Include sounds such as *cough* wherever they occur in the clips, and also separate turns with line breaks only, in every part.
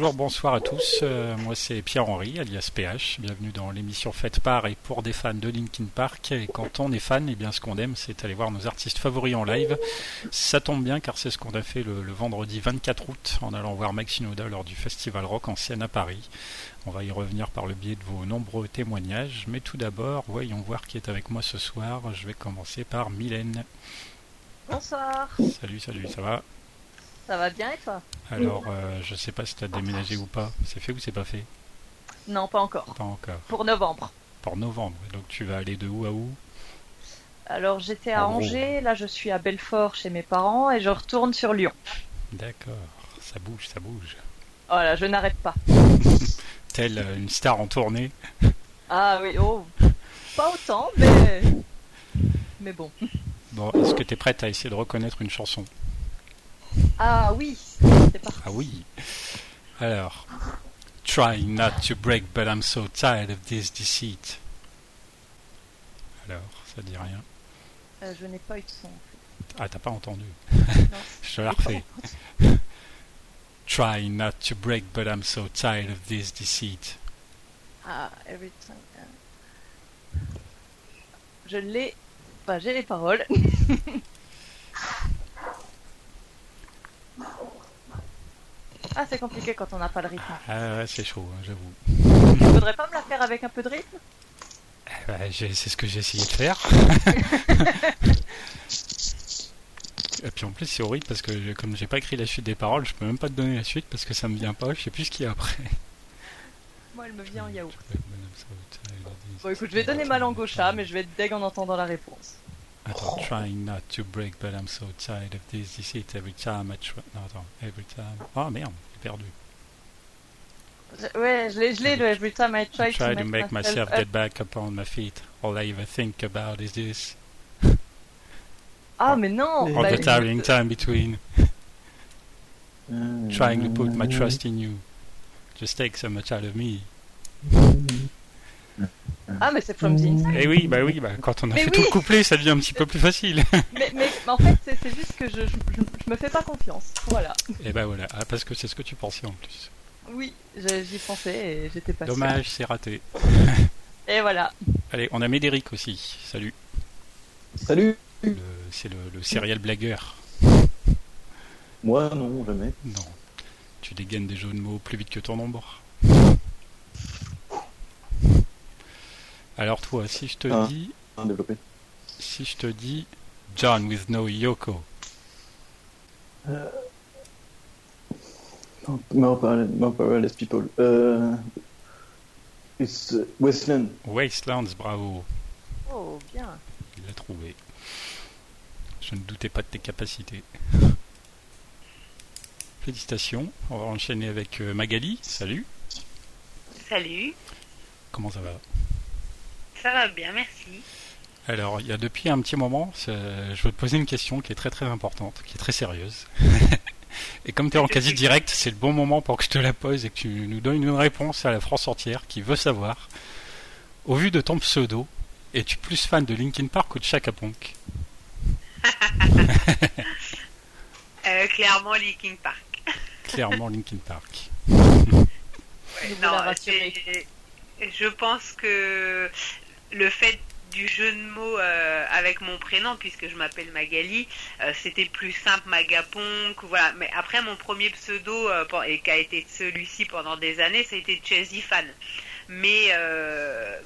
Bonjour, bonsoir à tous. Euh, moi c'est Pierre-Henri, alias PH. Bienvenue dans l'émission faite par et pour des fans de Linkin Park. Et quand on est fan, eh bien ce qu'on aime, c'est aller voir nos artistes favoris en live. Ça tombe bien car c'est ce qu'on a fait le, vendredi 24 août en allant voir Max Shinoda lors du Festival Rock en scène à Paris. On va y revenir par le biais de vos nombreux témoignages. Mais tout d'abord, voyons voir qui est avec moi ce soir. Je vais commencer par Mylène.
Bonsoir.
Salut, salut, ça va?
Ça va bien et toi?
Alors, euh, je sais pas si tu as déménagé ou pas. C'est fait ou c'est pas fait?
Non, pas encore.
Pas encore.
Pour novembre.
Pour novembre. Donc tu vas aller de où à où?
Alors j'étais à Angers, là je suis à Belfort chez mes parents et je retourne sur Lyon.
D'accord, ça bouge, ça bouge.
Voilà, je n'arrête pas. *laughs*
Telle euh, une star en tournée. *laughs*
Ah oui, oh, pas autant, mais mais bon.
Bon, est-ce que tu es prête à essayer de reconnaître une chanson?
Ah oui,
c'est parti. Ah oui. Alors, try not to break, but I'm so tired of this deceit. Alors, ça dit rien.
Euh, je n'ai pas eu de son.
Ah, t'as pas entendu *laughs* Je te la refais. Try not to break, but I'm so tired of this deceit.
Ah, every time. Uh, je l'ai. Enfin, j'ai les paroles. *laughs* Ah, c'est compliqué quand on n'a pas le rythme.
Ah ouais, c'est chaud, hein, j'avoue.
Tu voudrais pas me la faire avec un peu de rythme?
Eh ben, C'est ce que j'ai essayé de faire. *laughs* Et puis en plus, c'est horrible parce que comme j'ai pas écrit la suite des paroles, je peux même pas te donner la suite parce que ça me vient pas, je sais plus ce qu'il y a après.
Moi, elle me vient en yaourt. Bon, écoute, je vais donner ma langue au chat, mais je vais être deg en entendant la réponse.
Attends, trying not to break, but I'm so tired of this deceit every time I try. Non, attends, every time. Oh merde, j'ai perdu.
Ouais, je l'ai, je l'ai, every time I try,
try to, make, myself, get back up on my feet. All I ever think about is this.
Ah, mais non!
All the tiring euh, time between. Ah, trying to put my ah, trust in you. Just take so much out of me. *laughs*
Ah, mais c'est From the Inside.
Eh oui, bah oui, bah, quand on a fait tout le couplet, ça devient un petit peu plus facile. *laughs*
mais, mais, en fait, c'est juste que je, je, me fais pas confiance. Voilà.
Et bah voilà, ah, parce que c'est ce que tu pensais en plus.
Oui, j'y pensais et j'étais pas
Dommage, c'est raté.
et voilà.
Allez, on a Médéric aussi. Salut.
Salut.
C'est le, le serial blagueur.
Moi, non, jamais.
Non. Tu dégaines des jeux de mots plus vite que ton ombre. Alors toi, si je te ah, dis... Si je te dis John with no Yoko.
Euh... Les people. Euh... It's uh, Wasteland.
Wastelands, bravo.
Oh, bien.
Il l'a trouvé. Je ne doutais pas de tes capacités. Félicitations. On va enchaîner avec euh, Magali. Salut.
Salut.
Comment ça va?
Ça va bien, merci.
Alors, il y a depuis un petit moment, je veux te poser une question qui est très très importante, qui est très sérieuse. *laughs* et comme tu es en *laughs* quasi direct, c'est le bon moment pour que je te la pose et que tu nous donnes une réponse à la France entière qui veut savoir, au vu de ton pseudo, es-tu plus fan de Linkin Park ou de Chaka Punk *laughs*
euh, Clairement Linkin Park.
clairement Linkin Park.
non, je pense que le fait du jeu de mots euh, avec mon prénom puisque je m'appelle Magali euh, c'était plus simple Magaponk voilà mais après mon premier pseudo euh, et qui a été celui-ci pendant des années ça a été Fan mais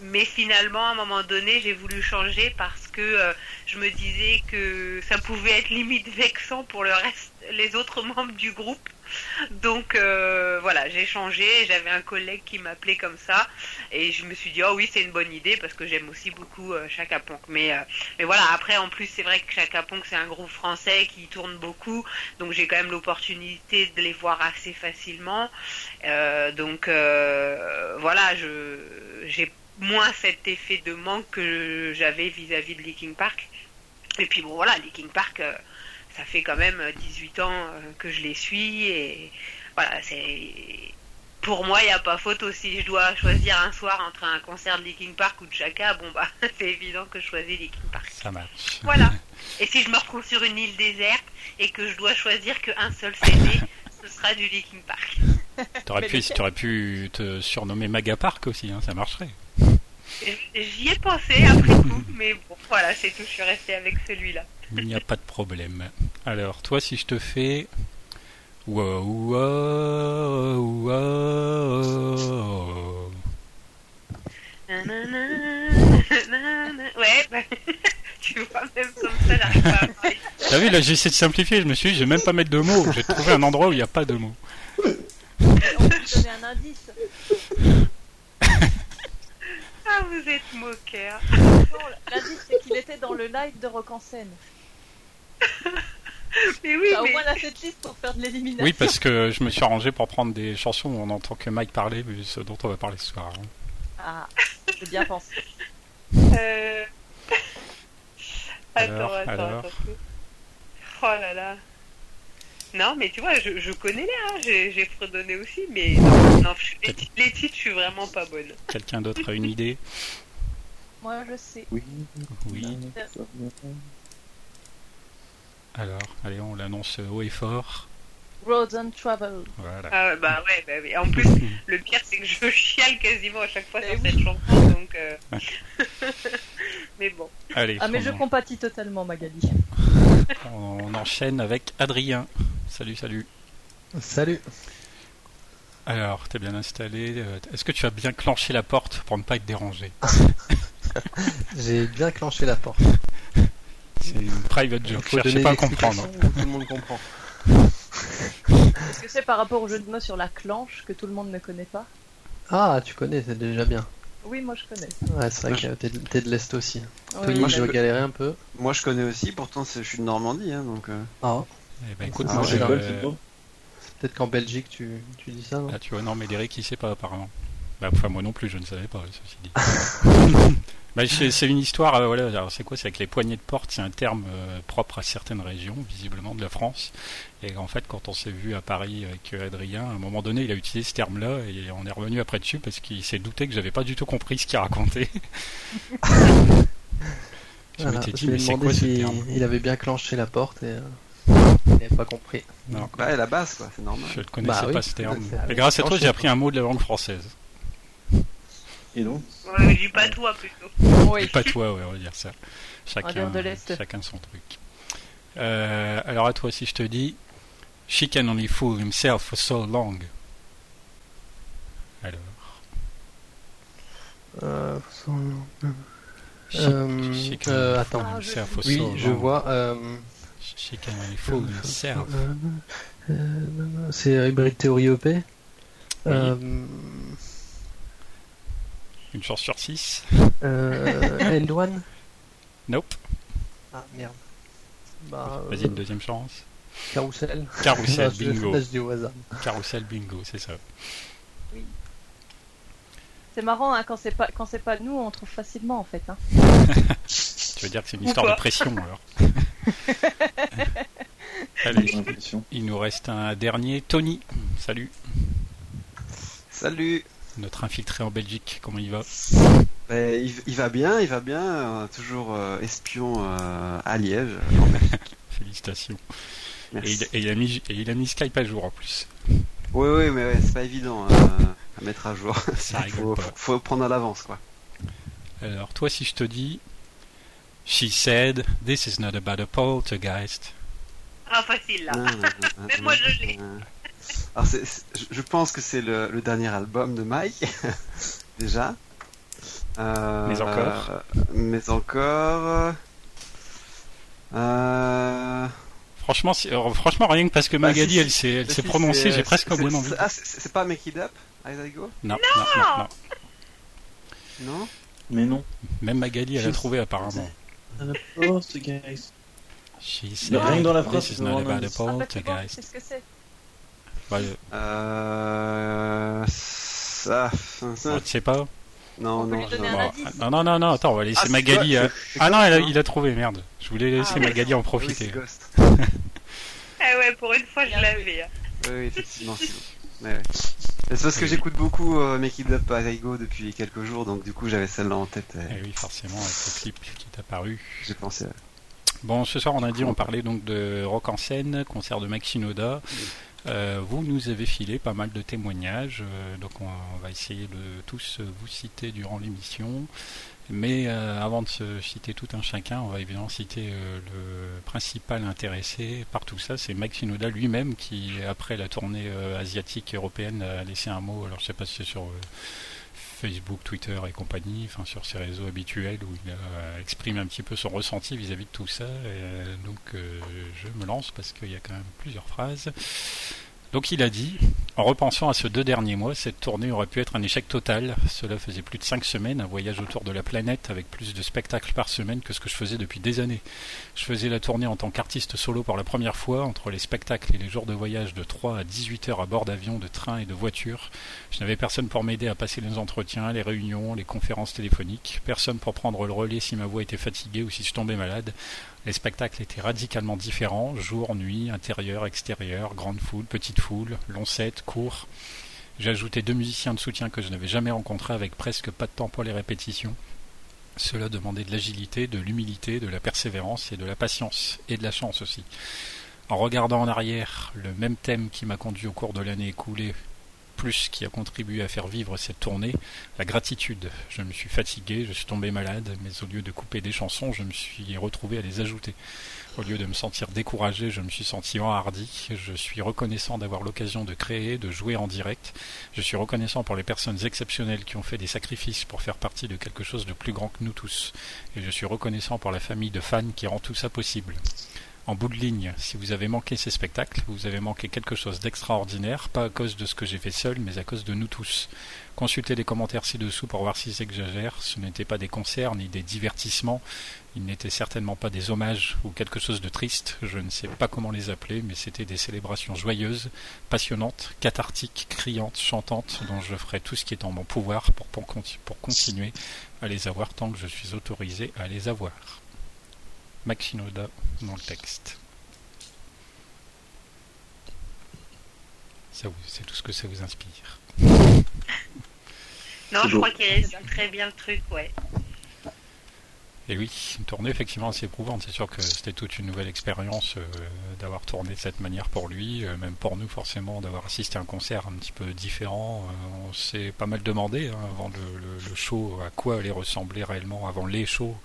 mais finalement à un moment donné j'ai voulu changer parce que je me disais que ça pouvait être limite vexant pour le reste, les autres membres du groupe. Donc euh, voilà, j'ai changé. J'avais un collègue qui m'appelait comme ça, et je me suis dit oh oui c'est une bonne idée parce que j'aime aussi beaucoup euh, Chaka euh, mais voilà après en plus c'est vrai que Chaka Ponk c'est un groupe français qui tourne beaucoup, donc j'ai quand même l'opportunité de les voir assez facilement. donc voilà, j'ai moins cet effet de manque que j'avais vis-à-vis de Linkin Park. Et puis bon voilà, Linkin Park ça fait quand même 18 ans euh, que je les suis et voilà, c'est pour moi, il n'y a pas photo. Si je dois choisir un soir entre un concert de Linkin Park ou de Chaka, bon bah, *laughs* c'est évident que je choisis Linkin Park.
Ça marche.
Voilà. *laughs* Et si je me retrouve sur une île déserte et que je dois choisir qu'un seul CD, *laughs* ce sera du Linkin Park.
T'aurais pu, aurais pu te surnommer Maga Park aussi, hein, ça marcherait.
J'y ai pensé après coup, mais bon, voilà, c'est tout. Je suis restée avec celui-là.
Il n'y a pas de problème. Alors, toi, si je te fais. Wow, wow, wow.
Ouais, bah, *laughs* tu vois, même comme ça, j'arrive pas à parler.
T'as vu, là, j'essaie de simplifier. Je me suis dit, je vais même pas mettre de mots. J'ai trouvé un endroit où il n'y a pas de mots.
On peut donner un indice.
Ah, vous êtes moqueur.
L'indice, c'est qu'il était dans le live de Rock en scène. *laughs*
mais oui,
T'as au moins la setlist pour faire de l'élimination.
Oui, parce que je me suis arrangé pour prendre des chansons où on entend que Mike parler, mais ce dont on va parler ce soir. hein.
Ah, j'ai bien pensé.
Euh... *laughs* Attends,
Alors,
attends,
alors.
attends. Oh là là. Non, mais tu vois, je, je connais les, hein, j'ai j'ai fredonné aussi, mais non, non, je- les, ti- les titres, je suis vraiment pas bonne.
Quelqu'un d'autre a une idée?
Moi, je sais.
Oui.
Oui. Alors, allez, on l'annonce haut et fort.
Roads and Travel.
Voilà.
Ah bah ouais, bah oui. En plus, *laughs* le pire, c'est que je chiale quasiment à chaque fois
Eh
sur
oui.
cette chanson, donc... euh, *laughs* mais bon.
Allez,
Ah, mais je compatis totalement, Magali.
on enchaîne avec Adrien. Salut, salut.
Salut.
Alors, t'es bien installé. euh, Est-ce que tu as bien clenché la porte pour ne pas être dérangé? *laughs*
J'ai bien clenché la porte.
C'est une private joke. Cherchez pas à comprendre.
ou Tout le monde comprend. *laughs*
Est-ce que c'est par rapport au jeu de mots sur la clanche que tout le monde ne connaît pas?
Ah, tu connais, c'est déjà bien.
Oui, moi je connais.
Ouais, c'est vrai que t'es de- l'Est aussi.
Oui,
Tony,
moi,
je dois galérer un peu.
Moi je connais aussi, pourtant je suis de Normandie, hein, donc. euh,
Ah,
Eh ben, écoute,
Ah,
moi, euh,
peut-être qu'en Belgique, tu, tu dis ça, non?
Ah, tu vois, non, mais Derek, il sait pas apparemment. Bah, enfin, moi non plus, je ne savais pas, ceci dit. *laughs* *laughs* bah, c'est une histoire, euh, voilà, alors c'est quoi C'est avec les poignées de porte, c'est un terme euh, propre à certaines régions, visiblement de la France. Et en fait, quand on s'est vu à Paris avec euh, Adrien, à un moment donné, il a utilisé ce terme-là et on est revenu après dessus parce qu'il s'est douté que j'avais pas du tout compris ce qu'il racontait. *laughs* je
Voilà,
dit, mais c'est quoi ce terme?
il avait bien clenché la porte et euh, il n'avait pas compris.
Non,
Bah, la base, quoi, c'est normal.
je ne connaissais
Bah oui,
pas ce terme. Et grâce à toi, j'ai appris un mot de la langue française.
Et donc
Ouais, je dis pas toi, plutôt.
Oui.
Pas toi, ouais, on va dire ça. Chacun,
de l'Est.
chacun son truc. Euh, alors à toi, si je te dis, She can only fool himself for so long. Alors,
Euh,
she,
Euh,
she can
euh,
only
attends.
fool
Ah, je
himself for
oui,
so
je
long.
vois. Euh,
She can only fool himself.
euh, euh, c'est Hybrid Theory OP. Euh,
Une chance sur six.
euh, *laughs* L1
Nope.
Ah merde. Bah,
Vas-y, une deuxième chance.
Carousel.
Carousel, *laughs* bingo. Carousel bingo, c'est ça.
C'est marrant, hein, quand c'est pas quand c'est pas nous, on trouve facilement en fait. Hein. *laughs*
Tu veux dire que c'est une histoire de pression alors Allez, il nous reste un dernier. Tony, salut.
Salut
Notre infiltré en Belgique, comment il va
Bah, il, il va bien, il va bien, euh, toujours euh, espion euh, à Liège. *laughs*
Félicitations. Et il, et il a mis, et il a mis Skype à jour en plus.
Oui, oui, mais ouais, c'est pas évident hein, à mettre à jour.
Ça *laughs* rigole
faut,
pas.
faut, prendre à l'avance, quoi.
Alors, toi, si je te dis She said, This is not about a poltergeist.
Ah, facile, là. Même *laughs* moi, je l'ai.
Alors, je- je pense que c'est le, le dernier album de Mike, *laughs* déjà. Euh,
Mais encore
Mais encore. Euh...
Franchement, euh, franchement, rien que parce que bah, Magali, elle s'est, elle s'est prononcée, j'ai presque bien envie.
Ah, c'est pas Make It Up,
non, non, non, non.
Non
Mais non.
Même Magali, elle a trouvé apparemment.
Rien que dans la phrase,
c'est ce que c'est.
Euh... Ça...
ça... tu sais pas
non, non,
non, non, non, non, attends, on va laisser ah, Magali. Euh... Ah non, elle a, il a trouvé, merde. Je voulais laisser ah, Magali en profiter.
ah *laughs* ouais, pour une fois, je l'avais. Hein.
Oui, effectivement, c'est bon. Ouais, ouais. C'est parce que j'écoute beaucoup euh, Make It Up Go depuis quelques jours, donc du coup j'avais celle-là en tête.
Et... Eh oui, forcément, avec le clip qui est apparu.
J'ai pensé.
Bon, ce soir on a dit, on parlait donc de rock en scène, concert de Maxinoda. Euh, vous nous avez filé pas mal de témoignages, euh, donc on, va essayer de tous vous citer durant l'émission. Mais euh, avant de se citer tout un chacun, on va évidemment citer le principal intéressé par tout ça, c'est Max Shinoda lui-même qui, après la tournée asiatique européenne, a laissé un mot. Alors je sais pas si c'est sur Facebook, Twitter et compagnie, enfin sur ses réseaux habituels où il a exprimé un petit peu son ressenti vis-à-vis de tout ça. donc je me lance parce qu'il y a quand même plusieurs phrases. Donc il a dit, en repensant à ce deux derniers mois, cette tournée aurait pu être un échec total. Cela faisait plus de cinq semaines, un voyage autour de la planète avec plus de spectacles par semaine que ce que je faisais depuis des années. Je faisais la tournée en tant qu'artiste solo pour la première fois, entre les spectacles et les jours de voyage de 3 à 18 heures à bord d'avions, de trains et de voitures. Je n'avais personne pour m'aider à passer les entretiens, les réunions, les conférences téléphoniques, personne pour prendre le relais si ma voix était fatiguée ou si je tombais malade. Les spectacles étaient radicalement différents, jour, nuit, intérieur, extérieur, grande foule, petite foule, long set, court. J'ai ajouté deux musiciens de soutien que je n'avais jamais rencontrés avec presque pas de temps pour les répétitions. Cela demandait de l'agilité, de l'humilité, de la persévérance et de la patience, et de la chance aussi. En regardant en arrière, le même thème qui m'a conduit au cours de l'année écoulée plus qui a contribué à faire vivre cette tournée, la gratitude. Je me suis fatigué, je suis tombé malade, mais au lieu de couper des chansons, je me suis retrouvé à les ajouter. Au lieu de me sentir découragé, je me suis senti enhardi. Je suis reconnaissant d'avoir l'occasion de créer, de jouer en direct. Je suis reconnaissant pour les personnes exceptionnelles qui ont fait des sacrifices pour faire partie de quelque chose de plus grand que nous tous. Et je suis reconnaissant pour la famille de fans qui rend tout ça possible en bout de ligne, si vous avez manqué ces spectacles, vous avez manqué quelque chose d'extraordinaire, pas à cause de ce que j'ai fait seul, mais à cause de nous tous. Consultez les commentaires ci-dessous pour voir si j'exagère. Ce n'étaient pas des concerts ni des divertissements. Ils n'étaient certainement pas des hommages ou quelque chose de triste. Je ne sais pas comment les appeler, mais c'était des célébrations joyeuses, passionnantes, cathartiques, criantes, chantantes, dont je ferai tout ce qui est en mon pouvoir pour, pour continuer à les avoir tant que je suis autorisé à les avoir. Maxinoda dans le texte. c'est tout ce que ça vous inspire.
Non, je crois qu'il résume très bien le truc, ouais.
Et oui, une tournée effectivement assez éprouvante. C'est sûr que c'était toute une nouvelle expérience euh, d'avoir tourné de cette manière pour lui, euh, même pour nous forcément d'avoir assisté à un concert un petit peu différent. Euh, on s'est pas mal demandé hein, avant le, show à quoi allait ressembler réellement, avant les shows,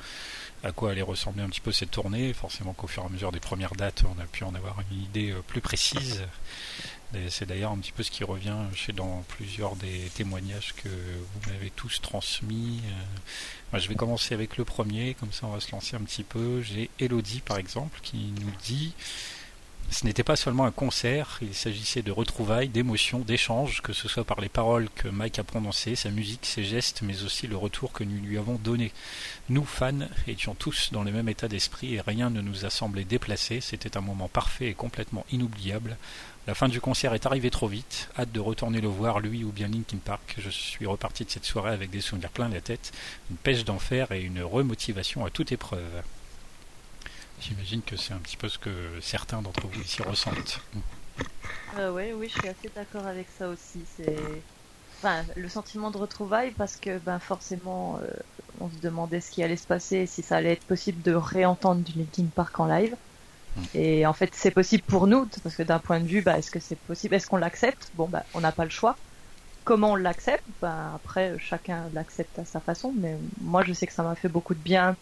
à quoi allait ressembler un petit peu cette tournée. Forcément qu'au fur et à mesure des premières dates, on a pu en avoir une idée euh, plus précise. C'est d'ailleurs un petit peu ce qui revient chez dans plusieurs des témoignages que vous m'avez tous transmis. Euh, je vais commencer avec le premier, comme ça on va se lancer un petit peu. J'ai Elodie par exemple qui nous dit ce n'était pas seulement un concert, il s'agissait de retrouvailles, d'émotions, d'échanges, que ce soit par les paroles que Mike a prononcées, sa musique, ses gestes, mais aussi le retour que nous lui avons donné. Nous, fans, étions tous dans le même état d'esprit et rien ne nous a semblé déplacé. C'était un moment parfait et complètement inoubliable. La fin du concert est arrivée trop vite. Hâte de retourner le voir, lui ou bien Linkin Park. Je suis reparti de cette soirée avec des souvenirs plein la tête, une pêche d'enfer et une remotivation à toute épreuve. J'imagine que c'est un petit peu ce que certains d'entre vous ici ressentent.
Euh, oui, oui, je suis assez d'accord avec ça aussi. C'est enfin, le sentiment de retrouvailles parce que ben, forcément, euh, on se demandait ce qui allait se passer, si ça allait être possible de réentendre du Linkin Park en live. Hmm. Et en fait, c'est possible pour nous, parce que d'un point de vue, bah, est-ce que c'est possible Est-ce qu'on l'accepte? Bon, bah, on n'a pas le choix. Comment on l'accepte? Ben, Après, chacun l'accepte à sa façon, mais moi, je sais que ça m'a fait beaucoup de bien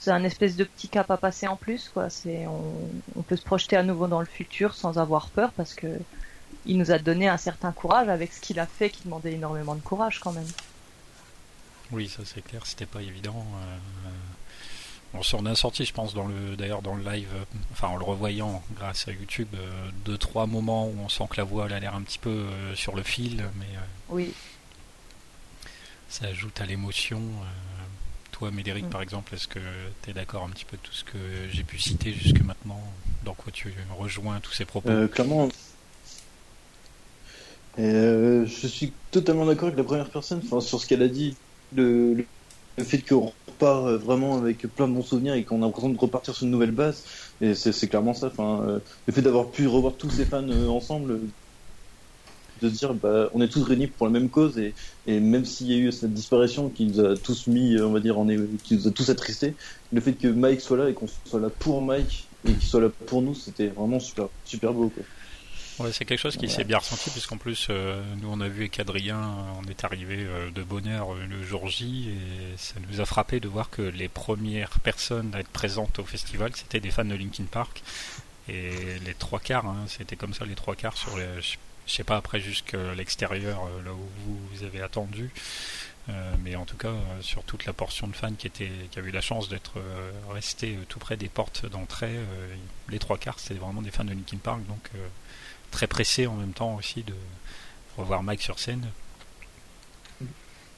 c'est un espèce de petit cap à passer en plus quoi c'est on, peut se projeter à nouveau dans le futur sans avoir peur parce que il nous a donné un certain courage avec ce qu'il a fait qui demandait énormément de courage quand même
oui ça c'est clair c'était pas évident euh, On s'en a sorti, je pense, dans le, d'ailleurs dans le live, euh, enfin en le revoyant grâce à YouTube, euh, deux trois moments où on sent que la voix elle a l'air un petit peu euh, sur le fil, mais
Oui.
ça ajoute à l'émotion. Toi, Médéric,
Mm.
par exemple, est-ce que tu es d'accord un petit peu de tout ce que j'ai pu citer jusque maintenant Dans quoi tu rejoins tous ces propos?
Euh, clairement. Euh, je suis totalement d'accord avec la première personne sur ce qu'elle a dit. Le, le, fait qu'on repart euh, vraiment avec plein de bons souvenirs et qu'on a l'impression de repartir sur une nouvelle base. C'est clairement ça. Euh, le fait d'avoir pu revoir tous ces fans ensemble, de se dire bah, on est tous réunis pour la même cause et, et même s'il y a eu cette disparition qui nous a tous mis, euh, on va dire, en, é- qui nous a tous attristés, le fait que Mike soit là et qu'on soit là pour Mike et qu'il soit là pour nous, c'était vraiment super, super beau. Quoi.
Ouais, c'est quelque chose qui
Voilà.
s'est bien ressenti, puisqu'en plus, euh, nous on a vu avec Adrien, on est arrivé euh, de bonne heure euh, le jour J, et ça nous a frappé de voir que les premières personnes à être présentes au festival, c'était des fans de Linkin Park, et les trois quarts, hein, c'était comme ça, les trois quarts sur les, je je sais pas après jusqu'à l'extérieur, euh, là où vous, avez attendu, euh, mais en tout cas euh, sur toute la portion de fans qui était, qui a eu la chance d'être euh, resté tout près des portes d'entrée, les trois quarts, c'était vraiment des fans de Linkin Park, donc très pressé en même temps aussi de revoir Mike sur scène.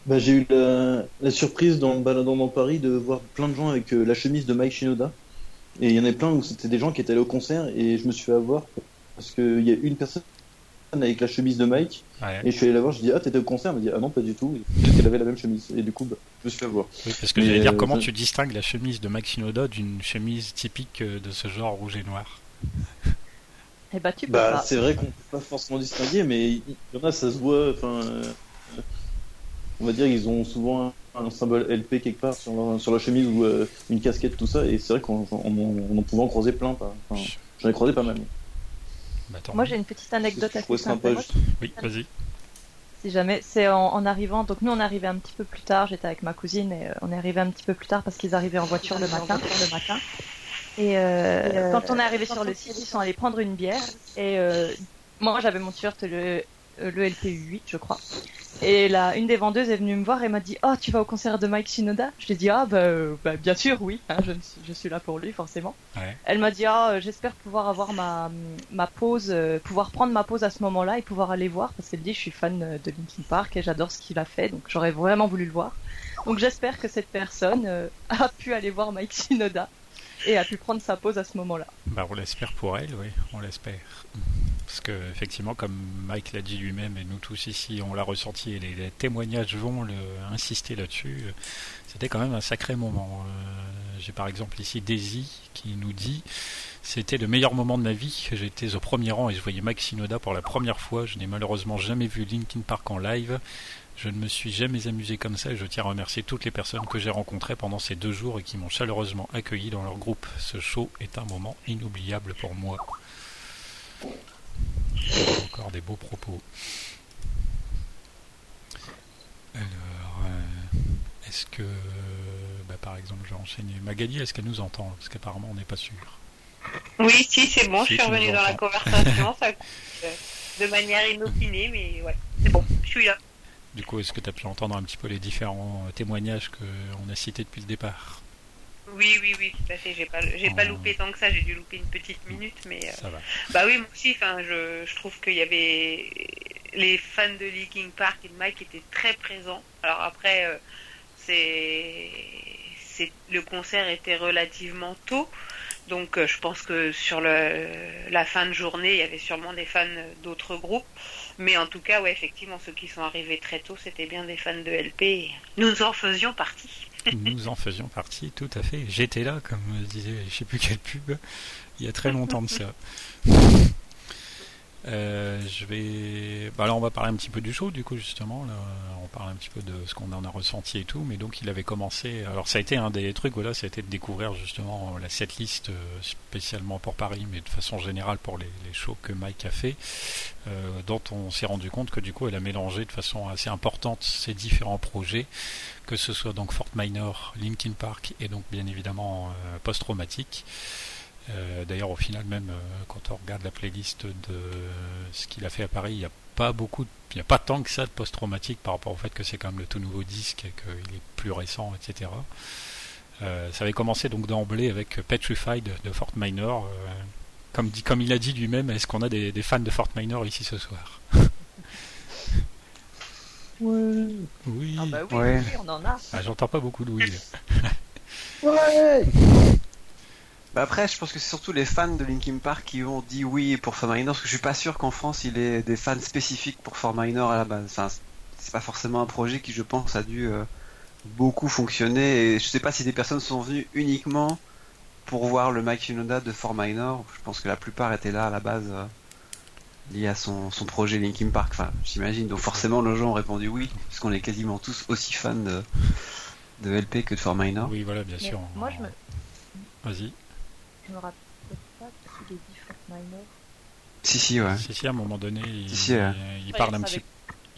Bah, j'ai eu la, surprise dans le baladant dans Paris de voir plein de gens avec la chemise de Mike Shinoda. Et il y en a plein où c'était des gens qui étaient allés au concert et je me suis fait avoir parce qu'il y a une personne avec la chemise de Mike
Ouais.
et je suis allé la voir, je dis ah t'étais au concert, elle m'a dit ah non pas du tout, et peut-être qu'elle avait la même chemise et du coup bah, je me suis fait avoir.
Oui, parce que j'allais dire
euh,
comment
ça-
tu distingues la chemise de Mike Shinoda d'une chemise typique euh, de ce genre rouge et noir?
Eh bah, tu peux
Bah
pas.
c'est vrai qu'on peut pas forcément distinguer mais il y en a ça se voit, enfin euh, on va dire ils ont souvent un, un symbole LP quelque part sur leur, sur la chemise ou euh, une casquette tout ça et c'est vrai qu'on on, on, on en pouvait en croiser plein, j'en ai croisé pas mal.
Bah,
Moi, j'ai une petite anecdote
Je
assez
sympa,
sympa.
juste.
Oui, vas-y.
Si jamais, c'est en, en arrivant. Donc nous, on est arrivé un petit peu plus tard. J'étais avec ma cousine et euh, on est arrivé un petit peu plus tard parce qu'ils arrivaient en voiture le matin. Le matin. Et euh, quand on est arrivé sur le site, ils sont allés prendre une bière. Et euh, moi, j'avais mon t-shirt le euh, le LPU 8, je crois. Et là, une des vendeuses est venue me voir et m'a dit Oh, tu vas au concert de Mike Shinoda? Je lui ai dit Ah, bah, bah, bien sûr, oui. hein, je, je suis là pour lui, forcément.
Ouais.
Elle m'a dit Ah, j'espère pouvoir avoir ma, ma pause, euh, pouvoir prendre ma pause à ce moment-là et pouvoir aller voir parce qu'elle dit Je suis fan euh, de Linkin Park et j'adore ce qu'il a fait, donc j'aurais vraiment voulu le voir. Donc j'espère que cette personne euh, a pu aller voir Mike Shinoda et a pu prendre sa pause à ce moment-là.
Bah, on l'espère pour elle, oui, on l'espère. Parce que effectivement, comme Mike l'a dit lui-même et nous tous ici, on l'a ressenti et les, témoignages vont le, insister là-dessus. euh, C'était quand même un sacré moment. Euh, J'ai par exemple ici Daisy qui nous dit c'était le meilleur moment de ma vie. J'étais au premier rang et je voyais Mike Shinoda pour la première fois. Je n'ai malheureusement jamais vu Linkin Park en live. Je ne me suis jamais amusé comme ça et je tiens à remercier toutes les personnes que j'ai rencontrées pendant ces deux jours et qui m'ont chaleureusement accueilli dans leur groupe. Ce show est un moment inoubliable pour moi. Encore des beaux propos. Alors, euh, est-ce que, bah, par exemple, je vais enchaîner. Magali, est-ce qu'elle nous entend? Parce qu'apparemment, on n'est pas sûr.
Oui, si, c'est bon,
Si,
je suis revenue dans la conversation, ça, euh, de manière inopinée, mais ouais, c'est bon, je suis là.
Du coup, est-ce que tu as pu entendre un petit peu les différents témoignages qu'on a cités depuis le départ?
Oui, oui, oui, tout à fait, j'ai pas, j'ai pas loupé tant que ça, j'ai dû louper une petite minute, mais euh,
Ça va.
bah oui, moi aussi, enfin, je, je trouve qu'il y avait les fans de Linkin Park et de Mike étaient très présents. Alors après, euh, c'est, c'est, le concert était relativement tôt. Donc euh, je pense que sur le, la fin de journée, il y avait sûrement des fans d'autres groupes. Mais en tout cas, ouais, effectivement, ceux qui sont arrivés très tôt, c'était bien des fans de LP. Nous en faisions partie. *laughs*
Nous en faisions partie, tout à fait. J'étais là, comme disait, je sais plus quelle pub, il y a très longtemps de ça. *laughs* Euh, je vais. Bah là, on va parler un petit peu du show, du coup, justement. Là, on parle un petit peu de ce qu'on en a ressenti et tout. Mais donc, il avait commencé. Alors, ça a été un des trucs, voilà, ça a été de découvrir justement la setlist euh, spécialement pour Paris, mais de façon générale pour les, les shows que Mike a fait, euh, dont on s'est rendu compte que du coup, elle a mélangé de façon assez importante ces différents projets, que ce soit donc Fort Minor, Linkin Park et donc bien évidemment euh, Post-Traumatique. Euh, D'ailleurs, au final, même euh, quand on regarde la playlist de ce qu'il a fait à Paris, il n'y a pas beaucoup, il n'y a pas tant que ça de post-traumatique par rapport au fait que c'est quand même le tout nouveau disque et qu'il est plus récent, etc. Euh, ça avait commencé donc d'emblée avec Petrified de Fort Minor. Euh, comme, dit, comme il a dit lui-même, est-ce qu'on a des, des fans de Fort Minor ici ce soir? *laughs*
Ouais.
Oui.
Ah bah oui,
Ouais.
oui, on en a.
Ah, J'entends pas beaucoup de oui.
Ouais. *laughs*
Bah après, je pense que c'est surtout les fans de Linkin Park qui ont dit oui pour For Minor, parce que je suis pas sûr qu'en France il y ait des fans spécifiques pour For Minor à la base. Enfin, c'est pas forcément un projet qui, je pense, a dû euh, beaucoup fonctionner. Et je sais pas si des personnes sont venues uniquement pour voir le Mike Shinoda de For Minor. Je pense que la plupart étaient là à la base euh, liés à son, son projet Linkin Park. Enfin, j'imagine. Donc forcément, les gens ont répondu oui, puisqu'on est quasiment tous aussi fans de, de LP que de For Minor.
Oui, voilà, bien
Mais
sûr.
moi, je me,
Vas-y.
Je me rappelle pas qu'il ait dit Fort Minor.
Si, si, ouais.
Si, si, à un moment donné, il,
Si, si, ouais.
il
Ouais,
parle un petit
avait-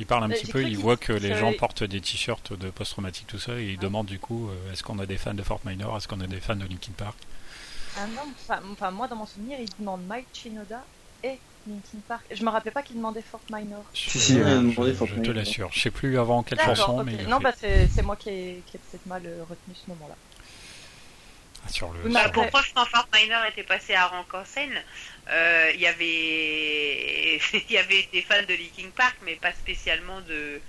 Il parle un
Euh,
petit peu, il voit que les
savait-
gens portent des t-shirts de post-traumatique, tout ça, et il
Ah.
demande du coup euh, est-ce qu'on a des fans de Fort Minor, est-ce qu'on a des fans de Linkin Park?
Ah non, enfin, moi dans mon souvenir, il demande Mike Shinoda et Linkin Park. Je me rappelais pas qu'il demandait Fort Minor.
Si,
Je-
si,
je- te l'assure. Je sais plus avant quelle chanson, mais
Non,
fait-
bah c'est moi qui ai, qui ai peut-être mal euh, retenu ce moment-là.
Sur le.
Bah,
sur-
quand Fort Minor était passé à Rank en scène, euh, il y avait il *laughs* y avait des fans de Linkin Park, mais pas spécialement de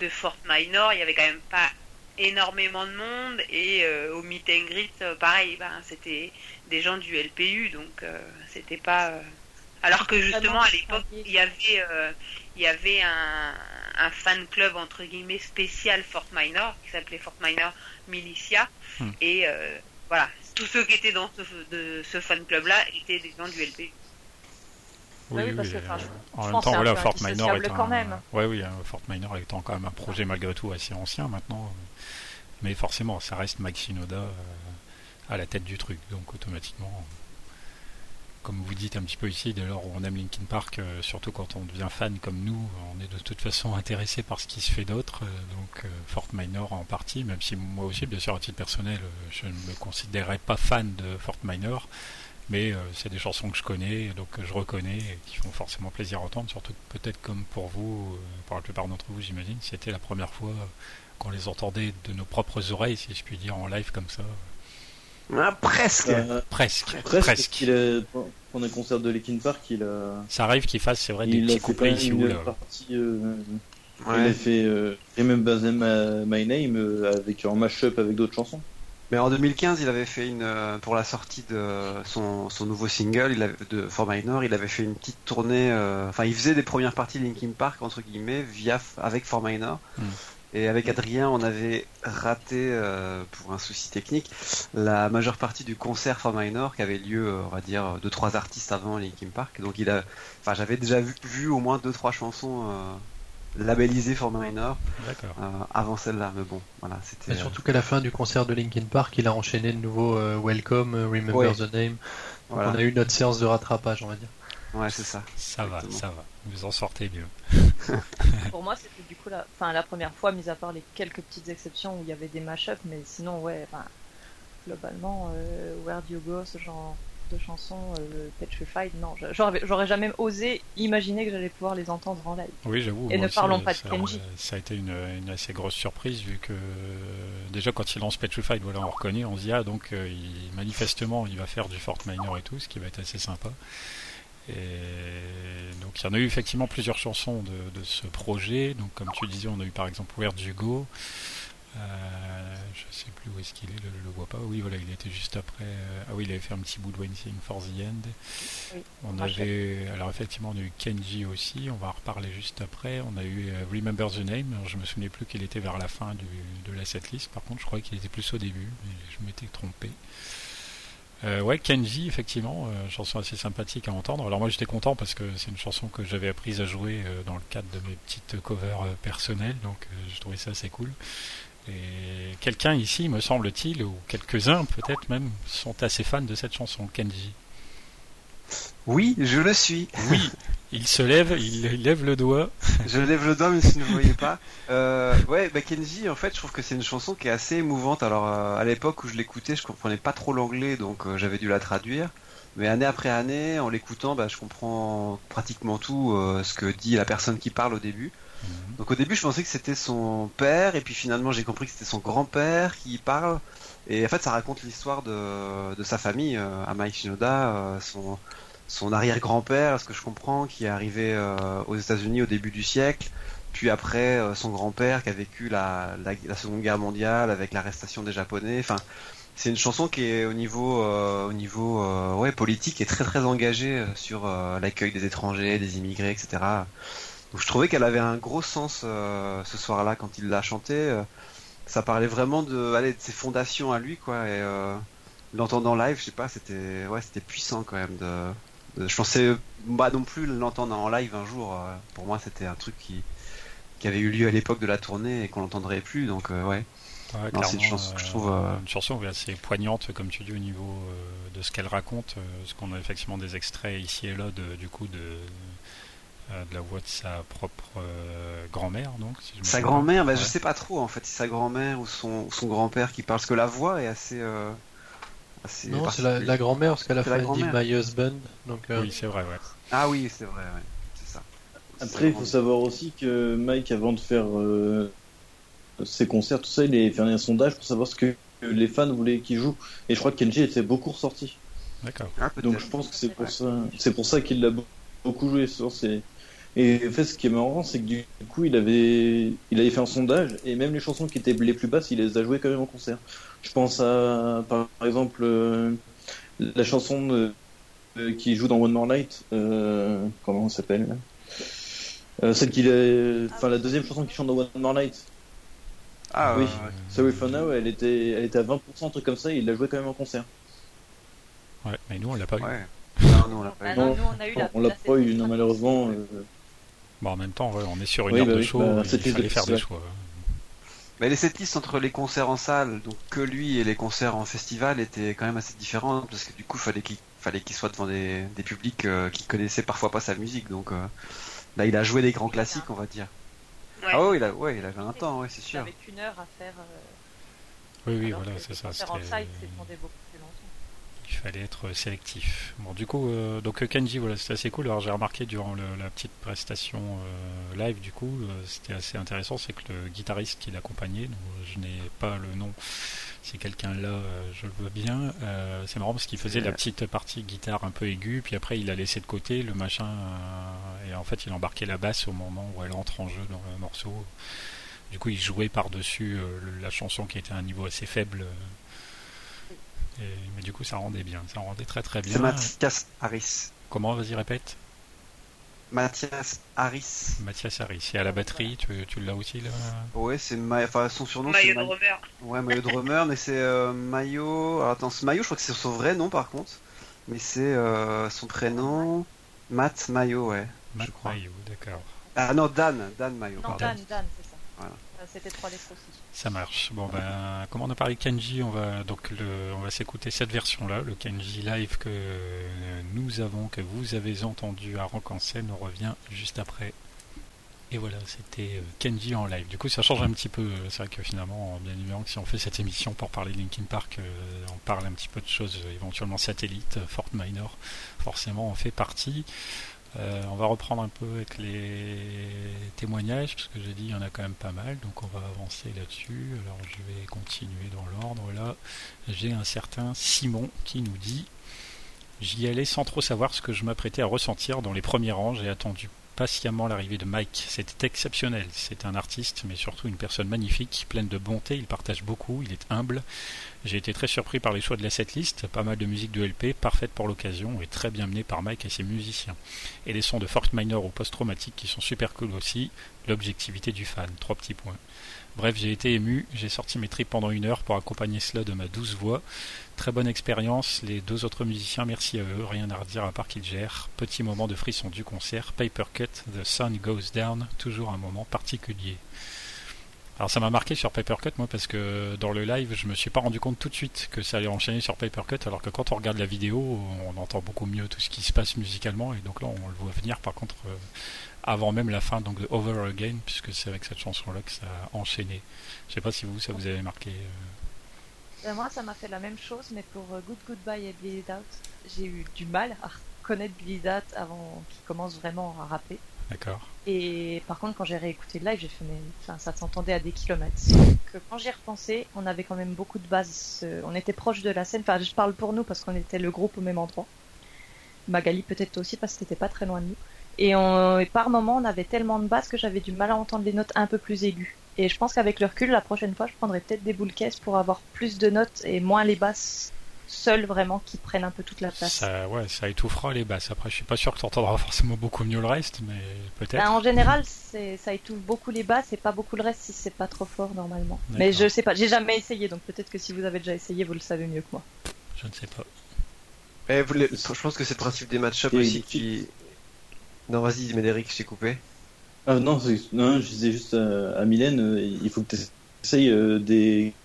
de Fort Minor. Il y avait quand même pas énormément de monde et euh, au meet and greet, euh, pareil, ben c'était des gens du LPU, donc euh, c'était pas. euh, Alors que justement à l'époque, il y avait euh, il y avait un, un fan club entre guillemets spécial Fort Minor qui s'appelait Fort Minor Militia
Hmm.
et euh, voilà tous ceux qui étaient dans ce, de ce fan club là étaient des gens du LP.
Oui,
oui,
oui,
parce que,
euh,
enfin, je-
en
je
même temps, voilà, Fort Minor est
indissociable quand
un.
même.
Ouais, oui, Fort Minor étant quand même un projet malgré tout assez ancien maintenant, mais forcément, ça reste Mike Shinoda euh, à la tête du truc, donc automatiquement. Comme vous dites un petit peu ici, dès lors où on aime Linkin Park, euh, surtout quand on devient fan comme nous, on est de toute façon intéressé par ce qui se fait d'autre. euh, donc euh, Fort Minor en partie, même si moi aussi, bien sûr, à titre personnel, euh, je ne me considérerais pas fan de Fort Minor. Mais euh, c'est des chansons que je connais, donc que je reconnais, et qui font forcément plaisir à entendre, surtout que peut-être comme pour vous, euh, pour la plupart d'entre vous j'imagine, c'était la première fois qu'on les entendait de nos propres oreilles, si je puis dire, en live comme ça.
Ah, presque
Euh,
Presque,
presque.
presque.
Il a, pendant un concert de Linkin Park, il a,
Ça arrive qu'ils fassent, c'est vrai, des
il
petits couplets ici ou
une
là.
partie. euh, Il
Ouais.
a fait euh, Remember Them, euh, My Name euh, avec en mashup avec d'autres chansons.
Mais en 2015, il avait fait une euh, pour la sortie de son, son nouveau single, il avait, de For Minor, il avait fait une petite tournée. euh, Enfin, il faisait des premières parties de Linkin Park entre guillemets via avec For Minor.
Mm.
Et avec Adrien, on avait raté euh, pour un souci technique la majeure partie du concert For Minor qui avait lieu, euh, on va dire, deux trois artistes avant Linkin Park. Donc il a, enfin, j'avais déjà vu, vu au moins deux trois chansons euh, labellisées For Minor euh, avant celle-là. Mais bon, voilà, c'était.
Surtout qu'à la fin du concert de Linkin Park, il a enchaîné le nouveau euh, Welcome, Remember
Ouais.
the Name. Donc
Voilà.
on a eu notre séance de rattrapage, on va dire.
Ouais, c'est ça.
Ça va, ça va. Vous en sortez bien. *laughs* *laughs*
Pour moi, c'était du coup la, enfin, la première fois, mis à part les quelques petites exceptions où il y avait des mashups, mais sinon, ouais, enfin, globalement, euh, Where Do You Go, ce genre de chansons, euh, Petrified, non, j'aurais j'aurais jamais osé imaginer que j'allais pouvoir les entendre en live.
Oui, j'avoue.
Et ne
aussi,
parlons
euh,
pas de
ça,
Kenji.
Ça a été une, une assez grosse surprise vu que euh, déjà quand il lance Petrified, voilà, on reconnaît, on se dit ah donc euh, il, manifestement il va faire du Fort Minor et tout, ce qui va être assez sympa. Et donc il y en a eu effectivement plusieurs chansons de, de ce projet. Donc comme tu disais, on a eu par exemple Where Do You Go? Euh, je sais plus où est-ce qu'il est, je le vois pas. Oui, voilà, il était juste après. euh, ah oui, il avait fait un petit bout de Waiting for the End.
Oui,
on avait, alors effectivement, on a eu Kenji aussi. On va en reparler juste après. On a eu euh, Remember the Name. Alors, je me souvenais plus qu'il était vers la fin du, de la setlist. Par contre, je croyais qu'il était plus au début, mais je m'étais trompé. Euh, ouais, Kenji, effectivement, euh, chanson assez sympathique à entendre. Alors moi j'étais content parce que c'est une chanson que j'avais apprise à jouer euh, dans le cadre de mes petites covers euh, personnelles, donc euh, je trouvais ça assez cool. Et quelqu'un ici, me semble-t-il, ou quelques-uns peut-être même, sont assez fans de cette chanson, Kenji.
Oui, je le suis.
Oui, *laughs* il se lève, il, il lève le doigt. *laughs*
Je lève le doigt, même si vous ne voyez pas. Euh, ouais, bah Kenji, en fait, je trouve que c'est une chanson qui est assez émouvante. Alors, euh, à l'époque où je l'écoutais, je comprenais pas trop l'anglais, donc euh, j'avais dû la traduire. Mais année après année, en l'écoutant, bah, je comprends pratiquement tout euh, ce que dit la personne qui parle au début.
Mhm.
Donc au début, je pensais que c'était son père, et puis finalement, j'ai compris que c'était son grand-père qui parle. Et en fait, ça raconte l'histoire de, de sa famille, à Mike Shinoda, son, son arrière-grand-père, à ce que je comprends, qui est arrivé euh, aux États-Unis au début du siècle. Puis après, euh, son grand-père qui a vécu la, la, Seconde Guerre mondiale avec l'arrestation des Japonais. Enfin, c'est une chanson qui est au niveau, euh, au niveau ouais, politique et très très engagée sur l'accueil des étrangers, des immigrés, etc. Donc je trouvais qu'elle avait un gros sens ce soir-là quand il l'a chanté. euh, ça parlait vraiment de, allez, de ses fondations à lui, quoi. Et l'entendre en live, je sais pas, c'était, ouais, puissant quand même. De- je pensais pas non plus l'entendre en live un jour. euh, pour moi, c'était un truc qui, qui avait eu lieu à l'époque de la tournée et qu'on n'entendrait plus. Donc euh, ouais.
Ouais,
Non, c'est une chanson que je
euh,
trouve, euh,
une chanson ouais, assez poignante, comme tu dis, au niveau euh, de ce qu'elle raconte. euh, parce qu'on a effectivement des extraits ici et là, de, du coup, de, euh, de la voix de sa propre euh, grand-mère, donc. si je
Sa grand-mère, bah, je sais pas trop en fait, si sa grand-mère ou son, ou son grand-père qui parle, parce que la voix est assez. Assez
Non, c'est la, grand-mère, parce qu'elle a
C'est la
fait Deep
grand-mère.
My Husband. Donc, euh,
Oui, c'est vrai, ouais.
Ah oui, c'est vrai, ouais. c'est ça.
Après, il faut savoir aussi que Mike, avant de faire euh, ses concerts, tout ça, il a fait un sondage pour savoir ce que les fans voulaient qu'il joue. Et je crois que Kenji était beaucoup ressorti.
D'accord.
Ah.
Donc je pense que c'est pour ça, c'est pour ça qu'il l'a be- beaucoup joué. soir, c'est- Et en fait, ce qui est marrant, c'est que du coup, il avait, il avait fait un sondage et même les chansons qui étaient les plus basses, il les a jouées quand même en concert. Je pense à, par exemple, euh, la chanson de- euh, qui joue dans One More Night. euh, comment elle s'appelle euh, Celle qu'il a, enfin la deuxième chanson qui chante dans One More Night.
Ah
oui. Sorry for Now, elle était, elle était à 20%, un truc comme ça, et il l'a joué quand même en concert.
Ouais, mais nous, on l'a pas eu.
Ouais. Non, non, on l'a pas
Ah
eu.
non,
Non,
nous on a eu la
On pas eu, non, malheureusement. euh,
Bon, en même temps, ouais, on est sur une
Oui,
heure
bah
de show,
bah,
il
c'était
fallait
le
faire des choix.
Mais les setlists entre les concerts en salle, donc que lui et les concerts en festival étaient quand même assez différentes parce que du coup fallait qu'il fallait qu'il soit devant des, des publics euh, qui connaissaient parfois pas sa musique donc euh, là il a joué des grands classiques on va dire.
Ouais.
Ah oui il a ouais il avait un temps ouais c'est sûr.
Avec une heure à faire. euh,
Oui, oui,
alors
voilà, c'est ça. c'était-
side s'étendaient beaucoup plus longtemps.
Il fallait être sélectif. Bon, du coup, euh, donc euh, Kenji, voilà, c'était assez cool. Alors, j'ai remarqué durant le- la petite prestation euh, live, du coup, euh, c'était assez intéressant, c'est que le guitariste qui l'accompagnait, dont je n'ai pas le nom, si quelqu'un là, je le veux bien, c'est marrant parce qu'il faisait la petite partie guitare un peu aiguë, puis après il a laissé de côté le machin, et en fait il embarquait la basse au moment où elle entre en jeu dans le morceau. Du coup, il jouait par-dessus la chanson qui était à un niveau assez faible. Et- mais du coup, ça rendait bien. Ça rendait très très bien.
C'est Mathias Harris.
Comment Vas-y, répète?
Mathias Harris.
Mathias Harris. Et à la batterie, tu, tu l'as aussi là?
Ouais c'est Ma- enfin son surnom c'est
Maillot de
Ma-
drummer.
Ouais maillot drummer mais c'est euh, Mayo. Alors attends ce Mayo je crois que c'est son vrai nom par contre mais c'est euh, son prénom Matt Mayo ouais.
Matt
crois.
Mayo, d'accord.
Ah non Dan Dan Mayo.
Non,
pardon.
Dan, Dan, c'est ça.
Voilà.
Euh, C'était trois lettres aussi.
Ça marche. Bon ben, comme on a parlé de Kenji, on va donc on va s'écouter cette version-là, le Kenji live que nous avons, que vous avez entendu à Rock en scène. On revient juste après. Et voilà, c'était euh, Kenji en live. Du coup, ça change un petit peu. C'est vrai que finalement, bien évidemment, si on fait cette émission pour parler de Linkin Park, euh, on parle un petit peu de choses euh, éventuellement satellites, Fort Minor. Forcément, on fait partie. Euh, on va reprendre un peu avec les témoignages, parce que j'ai dit il y en a quand même pas mal, donc on va avancer là-dessus. Alors je vais continuer dans l'ordre. Là, j'ai un certain Simon qui nous dit J'y allais sans trop savoir ce que je m'apprêtais à ressentir dans les premiers rangs. J'ai attendu patiemment l'arrivée de Mike. C'était exceptionnel. C'est un artiste, mais surtout une personne magnifique, pleine de bonté. Il partage beaucoup, il est humble. J'ai été très surpris par les choix de la setlist. Pas mal de musique de LP, parfaite pour l'occasion et très bien menée par Mike et ses musiciens. Et les sons de Fort Minor ou post-traumatique qui sont super cool aussi. L'objectivité du fan. Trois petits points. Bref, j'ai été ému, j'ai sorti mes tripes pendant une heure pour accompagner cela de ma douce voix. Très bonne expérience, les deux autres musiciens, merci à eux, rien à redire à part qu'ils gèrent. Petit moment de frisson du concert, Paper Cut, The Sun Goes Down, toujours un moment particulier. Alors ça m'a marqué sur Paper Cut moi parce que dans le live je me suis pas rendu compte tout de suite que ça allait enchaîner sur Paper Cut alors que quand on regarde la vidéo on entend beaucoup mieux tout ce qui se passe musicalement et donc là on le voit venir par contre euh, avant même la fin donc de Over Again puisque c'est avec cette chanson là que ça a enchaîné. Je sais pas si vous ça vous avait marqué. euh.
Euh, moi, ça m'a fait la même chose, mais pour euh, Good Goodbye et Bleed It Out. j'ai eu du mal à reconnaître Blizzard avant qu'il commence vraiment à rapper.
D'accord.
Et par contre, quand j'ai réécouté le live, j'ai fait, mais enfin, ça s'entendait à des kilomètres. Que quand j'y repensé, on avait quand même beaucoup de bases. euh, On était proche de la scène. Enfin, je parle pour nous parce qu'on était le groupe au même endroit. Magali peut-être toi aussi parce que t'étais pas très loin de nous. Et, on, et par moment, on avait tellement de basses que j'avais du mal à entendre les notes un peu plus aiguës. Et je pense qu'avec le recul, la prochaine fois, je prendrai peut-être des boules caisses pour avoir plus de notes et moins les basses seules vraiment qui prennent un peu toute la place.
Ça, ouais, ça étouffera les basses. Après, je suis pas sûr que tu entendras *laughs* forcément beaucoup mieux le reste, mais peut-être.
Ben, en général, ça étouffe beaucoup les basses et pas beaucoup le reste si c'est pas trop fort normalement. Mais je sais pas, j'ai jamais essayé, donc peut-être que si vous avez déjà essayé, vous le savez mieux que moi.
Je ne sais pas.
Eh, vous les- Je pense que c'est le principe des match-up
Et-
aussi qui. Non, vas-y, Médéric, je t'ai coupé.
Ah non, c'est- non, je disais juste à, à Mylène, euh, il faut que tu essayes euh, des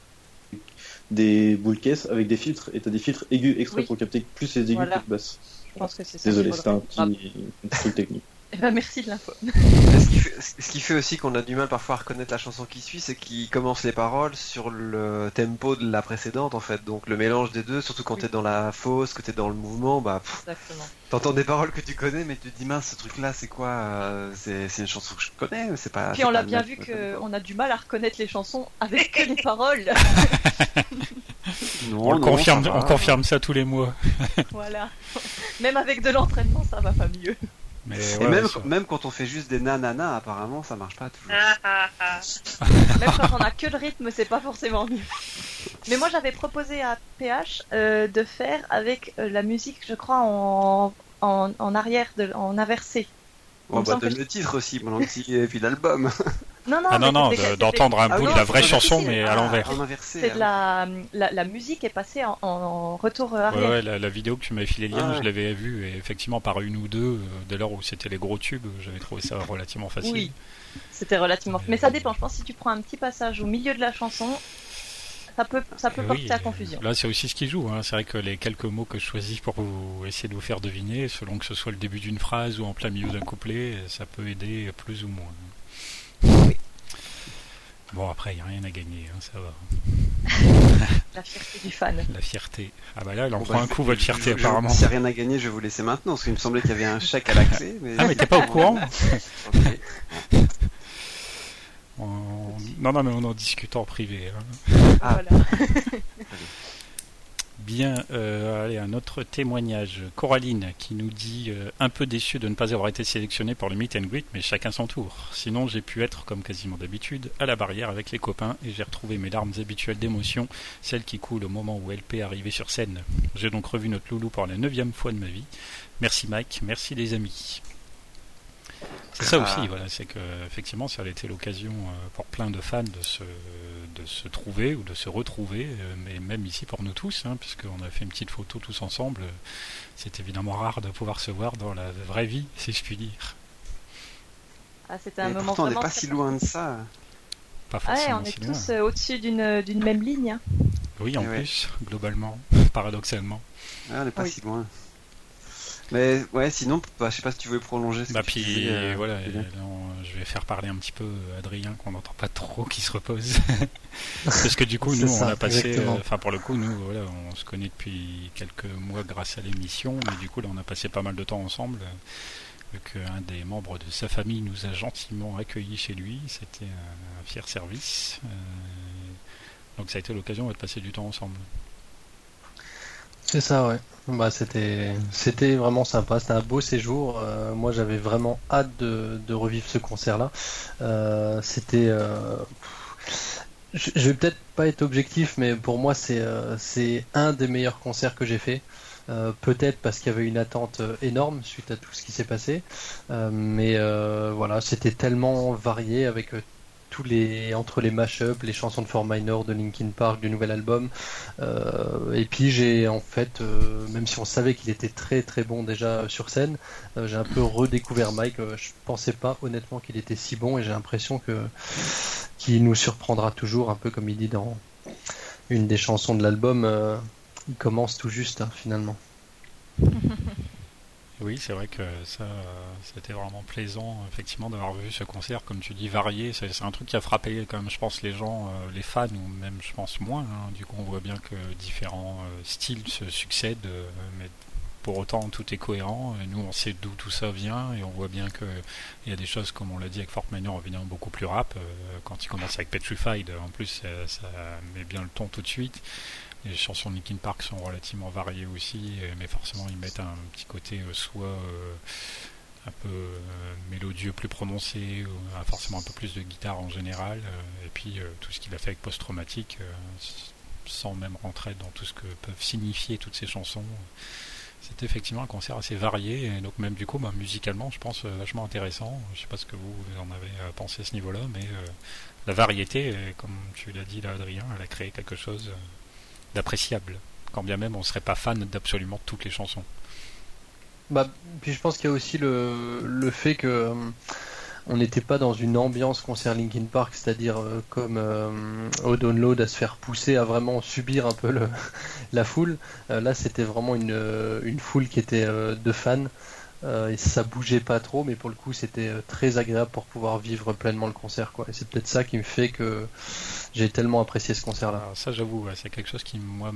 des boules caisses avec des filtres et t'as des filtres aigus exprès
Oui.
pour capter plus les aigus
Voilà.
que les basses.
Je pense que c'est ça.
Désolé, un petit, un petit truc technique.
Eh ben, merci de l'info. *laughs*
Ce qui, fait, ce qui fait aussi qu'on a du mal parfois à reconnaître la chanson qui suit, c'est qu'il commence les paroles sur le tempo de la précédente en fait. Donc le mélange des deux, surtout quand
Oui.
t'es dans la fosse, que t'es dans le mouvement, bah pff,
Exactement.
t'entends des paroles que tu connais, mais tu te dis mince, ce truc-là, c'est quoi euh, C'est c'est une chanson que je connais, mais c'est pas.
Puis
c'est
on l'a bien vu qu'on a du mal à reconnaître les chansons avec que les *laughs* paroles.
Non,
on, le
non,
confirme, on confirme ça tous les mois.
voilà. *laughs* Même avec de l'entraînement, ça va pas mieux.
Mais
Et
ouais,
même, même quand on fait juste des nanana, apparemment, ça marche pas toujours.
Ah, ah, ah. *laughs*
Même quand on a que le rythme, c'est pas forcément mieux. Mais moi, j'avais proposé à PH euh, de faire avec euh, la musique, je crois, en, en, en arrière, de, en inversé.
On donner
que
le titre aussi, mon anti, et puis l'album. *laughs*
Non, non,
Ah non, non, d'entendre un
Ah
bout
non,
de la vraie chanson, mais
ah,
à l'envers.
C'est de
alors.
la, la, la musique est passée en, en retour euh,
Ouais,
arrière.
ouais, la, la vidéo que tu m'avais filé le lien,
Ah ouais.
je l'avais vue, et effectivement, par une ou deux, euh, dès lors où c'était les gros tubes, j'avais trouvé ça relativement facile.
Oui. C'était relativement. Mais ça dépend. Je pense si tu prends un petit passage au milieu de la chanson, ça peut, ça peut
Et
porter
oui,
à
euh,
confusion.
Là, c'est aussi ce qui joue. Hein. C'est vrai que les quelques mots que je choisis pour vous essayer de vous faire deviner, selon que ce soit le début d'une phrase ou en plein milieu d'un couplet, ça peut aider plus ou moins. Bon, après, il n'y a rien à gagner, hein, ça va. *laughs*
La fierté du fan.
La fierté. Ah bah là, elle en
Bon,
prend
bah,
un
je-
coup, votre fierté,
je- je-
apparemment.
S'il n'y a rien à gagner, je vais vous laisser maintenant, parce qu'il me semblait qu'il y avait un chèque à la clé. *laughs* Mais...
Ah, mais t'es pas au courant. *laughs* On- Non, non, mais on en discute en privé. hein.
Ah.
Voilà.
Bien, euh, allez, un autre témoignage. Coraline qui nous dit euh, un peu déçu de ne pas avoir été sélectionné pour le meet and greet, mais chacun son tour. Sinon, j'ai pu être, comme quasiment d'habitude, à la barrière avec les copains et j'ai retrouvé mes larmes habituelles d'émotion, celles qui coulent au moment où LP est arrivé sur scène. J'ai donc revu notre loulou pour la neuvième fois de ma vie. Merci Mike, merci les amis. C'est ça
Ah.
aussi, voilà, c'est que effectivement, ça a été l'occasion euh, pour plein de fans de se, de se trouver ou de se retrouver, euh, mais même ici pour nous tous, hein, puisqu'on a fait une petite photo tous ensemble. euh, C'est évidemment rare de pouvoir se voir dans la vraie vie, si je puis dire.
Ah, c'était un
Et
moment
pourtant, on n'est pas si loin de ça.
Pas
Ah ouais,
forcément
on est
si
tous euh, au-dessus d'une d'une même ligne. hein.
Oui, en
Eh ouais.
plus, globalement, *laughs* paradoxalement.
On n'est pas
Oui.
si loin. Mais ouais, sinon, bah, je sais pas si tu veux prolonger. Ce
Bah
que tu
puis
disais, euh,
voilà, euh, non, je vais faire parler un petit peu Adrien qu'on n'entend pas trop, qui se repose. *laughs* Parce que du coup, *laughs* nous, on a passé, euh, enfin pour le coup, nous, voilà, on se connaît depuis quelques mois grâce à l'émission, mais du coup, là, on a passé pas mal de temps ensemble. euh, Vu qu'un des membres de sa famille nous a gentiment accueillis chez lui, c'était un, un fier service. euh, donc ça a été l'occasion de passer du temps ensemble.
C'est ça, ouais. Bah, c'était, c'était vraiment sympa. C'était un beau séjour. Euh, moi, j'avais vraiment hâte de, revivre ce concert-là. Euh, c'était. euh, Je, vais peut-être pas être objectif, mais pour moi, c'est, c'est un des meilleurs concerts que j'ai fait. Peut-être parce qu'il y avait une attente énorme suite à tout ce qui s'est passé. Mais voilà, c'était tellement varié avec tous les entre les mashups, les chansons de For Minor, de Linkin Park, du nouvel album. Euh, et puis j'ai en fait, euh, même si on savait qu'il était très très bon déjà sur scène, euh, j'ai un peu redécouvert Mike. Je pensais pas honnêtement qu'il était si bon et j'ai l'impression que qu'il nous surprendra toujours, un peu comme il dit dans une des chansons de l'album. il commence tout juste hein, finalement. *laughs*
Oui, c'est vrai que ça, c'était vraiment plaisant, effectivement, d'avoir vu ce concert, comme tu dis, varié. C'est un truc qui a frappé, quand même, je pense, les gens, euh, les fans, ou même, je pense, moins. hein. Du coup, on voit bien que différents euh, styles se succèdent, euh, mais pour autant tout est cohérent. Et nous, on sait d'où tout ça vient et on voit bien que il y a des choses, comme on l'a dit avec Fort Minor, évidemment beaucoup plus rap. quand il commence avec Petrified, en plus, ça, met bien le ton tout de suite. Les chansons de Linkin Park sont relativement variées aussi, mais forcément ils mettent un petit côté soit un peu euh, mélodieux plus prononcé, forcément un peu plus de guitare en général, euh, et puis euh, tout ce qu'il a fait avec post-traumatique, sans même rentrer dans tout ce que peuvent signifier toutes ces chansons. C'était effectivement un concert assez varié, et donc même du coup, bah, musicalement, je pense vachement intéressant. Je sais pas ce que vous, en avez pensé à ce niveau-là, mais la variété, comme tu l'as dit là, Adrien, elle a créé quelque chose d'appréciable. Quand bien même on serait pas fan d'absolument toutes les chansons.
Bah, puis je pense qu'il y a aussi le, le fait que euh, on n'était pas dans une ambiance concert Linkin Park, c'est-à-dire euh, comme euh, au download à se faire pousser, à vraiment subir un peu *laughs* la foule. là, c'était vraiment une, une foule qui était de fans. Et ça bougeait pas trop, mais pour le coup, c'était très agréable pour pouvoir vivre pleinement le concert. Quoi. Et c'est peut-être ça qui me fait que j'ai tellement apprécié ce concert-là.
Ça, j'avoue, c'est quelque chose qui, moi,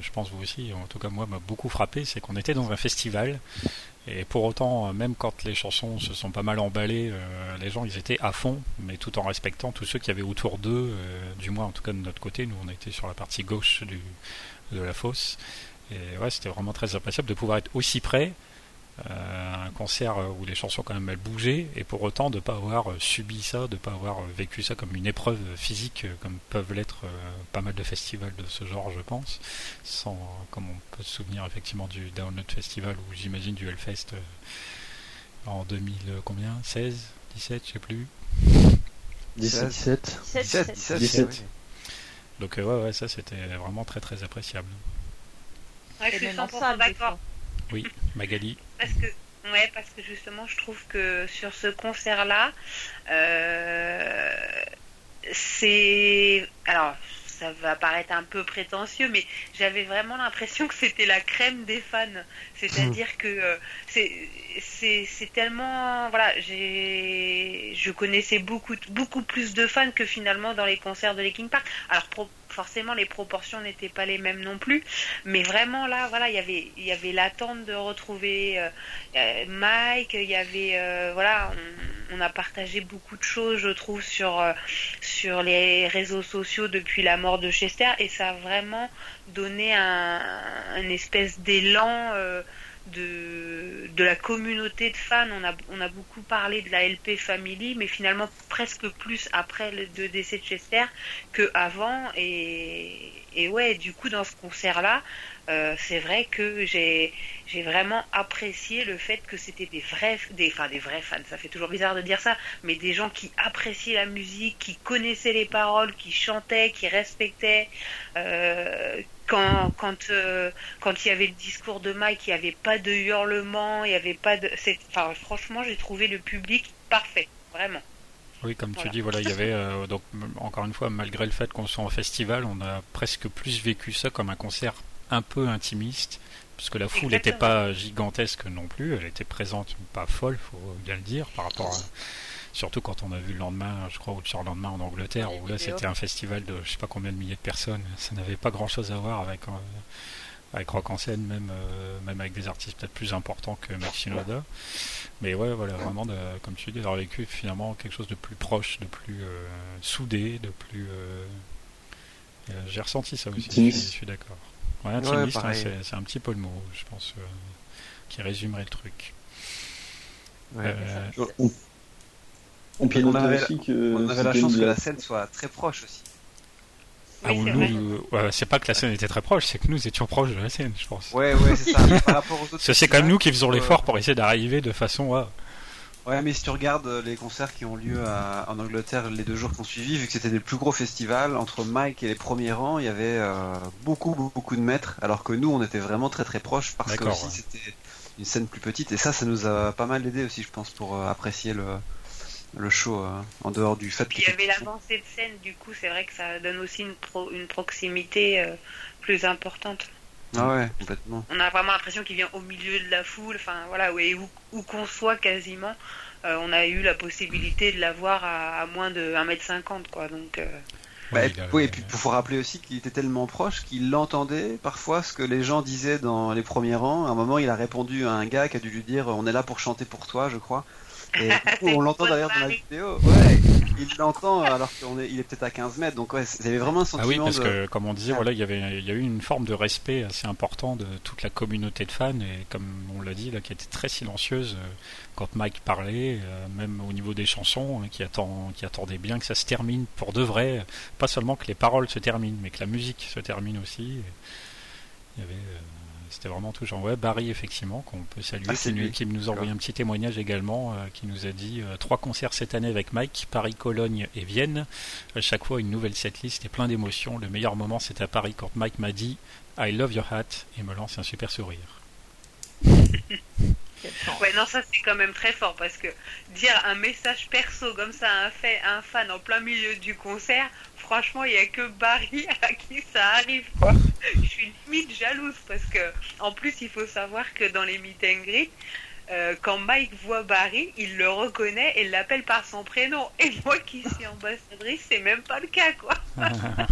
je pense vous aussi, en tout cas moi, m'a beaucoup frappé, c'est qu'on était dans un festival et pour autant, même quand les chansons se sont pas mal emballées, euh, les gens ils étaient à fond, mais tout en respectant tous ceux qui avaient autour d'eux, euh, du moins en tout cas de notre côté, nous on était sur la partie gauche de la fosse. Et ouais, c'était vraiment très appréciable de pouvoir être aussi près euh, un concert où les chansons quand même elles bougeaient et pour autant de ne pas avoir subi ça, de ne pas avoir vécu ça comme une épreuve physique comme peuvent l'être euh, pas mal de festivals de ce genre je pense, sans comme on peut se souvenir effectivement du Download Festival ou j'imagine du Hellfest euh, en 2000 combien? 16 17 je sais plus.
17 17 17, 17,
donc ouais ouais ça c'était vraiment très très appréciable.
Ouais, je suis 100% d'accord.
Oui, Magali.
Parce que, ouais, parce que justement, je trouve que sur ce concert-là, euh, c'est. Alors, ça va paraître un peu prétentieux, mais j'avais vraiment l'impression que c'était la crème des fans. C'est-à-dire que euh, c'est tellement voilà, j'ai je connaissais beaucoup beaucoup plus de fans que finalement dans les concerts de Linkin Park. Alors forcément les proportions n'étaient pas les mêmes non plus, mais vraiment là, voilà, il y avait, l'attente de retrouver euh, euh, Mike, il y avait, euh, voilà, on, a partagé beaucoup de choses, je trouve, sur les réseaux sociaux depuis la mort de Chester, et ça a vraiment donné un espèce d'élan de, de la communauté de fans. On a, on a beaucoup parlé de la LP Family, mais finalement presque plus après le décès de Chester que avant. Et, et ouais, du coup, dans ce concert-là, euh, c'est vrai que j'ai j'ai vraiment apprécié le fait que c'était des vrais des enfin des vrais fans ça fait toujours bizarre de dire ça mais des gens qui appréciaient la musique qui connaissaient les paroles qui chantaient qui respectaient euh, quand quand euh, quand il y avait le discours de Mike il n'y avait pas de hurlement il n'y avait pas de enfin franchement j'ai trouvé le public parfait vraiment.
Oui, comme tu dis, voilà, il y avait donc encore une fois, malgré le fait qu'on soit en festival, on a presque plus vécu ça comme un concert un peu intimiste, parce que la foule n'était pas gigantesque non plus, elle était présente, pas folle, faut bien le dire, par rapport à, surtout quand on a vu le lendemain, je crois, ou le surlendemain en Angleterre, où là c'était un festival de je sais pas combien de milliers de personnes, ça n'avait pas grand chose à voir avec, euh, avec Rock en scène, même, euh, même avec des artistes peut-être plus importants que Maxinoda. Mais ouais, voilà, vraiment, de, comme tu dis, d'avoir vécu finalement quelque chose de plus proche, de plus euh, soudé, de plus. J'ai ressenti ça aussi, je suis d'accord. Ouais, hein, c'est un petit peu le mot, je pense, euh, qui résumerait le truc.
Ouais, euh, on, avait, aussi que on avait la chance que la scène soit très proche aussi.
Ah, oui, nous, c'est pas que la scène était très proche, c'est que nous étions proches de la scène, je pense.
Ouais, ouais, c'est ça. *laughs* par rapport aux autres.
C'est quand même nous qui faisons l'effort pour essayer d'arriver de façon.
Ouais, mais si tu regardes euh, les concerts qui ont lieu en Angleterre les deux jours qui ont suivi, vu que c'était des plus gros festivals, entre Mike et les premiers rangs, il y avait euh, beaucoup, beaucoup de mètres, alors que nous, on était vraiment très très proches parce que aussi c'était une scène plus petite, et ça, ça nous a pas mal aidé aussi, je pense, pour euh, apprécier le, le show en dehors du fait
qu'il y avait l'avancée de scène, du coup, c'est vrai que ça donne aussi une, une proximité plus importante.
Ah ouais, complètement.
On a vraiment l'impression qu'il vient au milieu de la foule, enfin voilà, où, où qu'on soit quasiment, euh, on a eu la possibilité de l'avoir à, à moins de 1m50, quoi. Donc, euh,
Bah, oui, et puis il faut rappeler aussi qu'il était tellement proche qu'il entendait parfois ce que les gens disaient dans les premiers rangs. À un moment, il a répondu à un gars qui a dû lui dire On est là pour chanter pour toi, je crois. Et *laughs* on l'entend d'ailleurs dans la vidéo. Ouais, il l'entend alors qu'il est, il est peut-être à 15 mètres. Donc ouais, il y avait vraiment un sentiment.
Ah oui, parce que comme on disait, voilà, il y avait, il y a eu une forme de respect assez important de toute la communauté de fans et comme on l'a dit là, qui était très silencieuse euh, quand Mike parlait, euh, même au niveau des chansons, hein, qui attend, qui attendait bien que ça se termine pour de vrai, pas seulement que les paroles se terminent, mais que la musique se termine aussi. il y avait euh, c'était vraiment touchant. Ouais, Barry, effectivement, qu'on peut saluer, ah, qui, nous a envoyé un petit témoignage également, euh, qui nous a dit euh, trois concerts cette année avec Mike, Paris, Cologne et Vienne. À chaque fois, une nouvelle setlist et plein d'émotions. Le meilleur moment, c'était à Paris quand Mike m'a dit I love your hat et me lance un super sourire. *laughs*
Ouais, non, ça c'est quand même très fort parce que dire un message perso comme ça à un, fait, un fan en plein milieu du concert, franchement, il n'y a que Barry *laughs* à qui ça arrive, quoi. Je suis limite jalouse parce que, en plus, il faut savoir que dans les meet and greet, euh, quand Mike voit Barry, il le reconnaît et l'appelle par son prénom. Et *laughs* moi qui suis ambassadrice, c'est même pas le cas, quoi. *laughs* ah,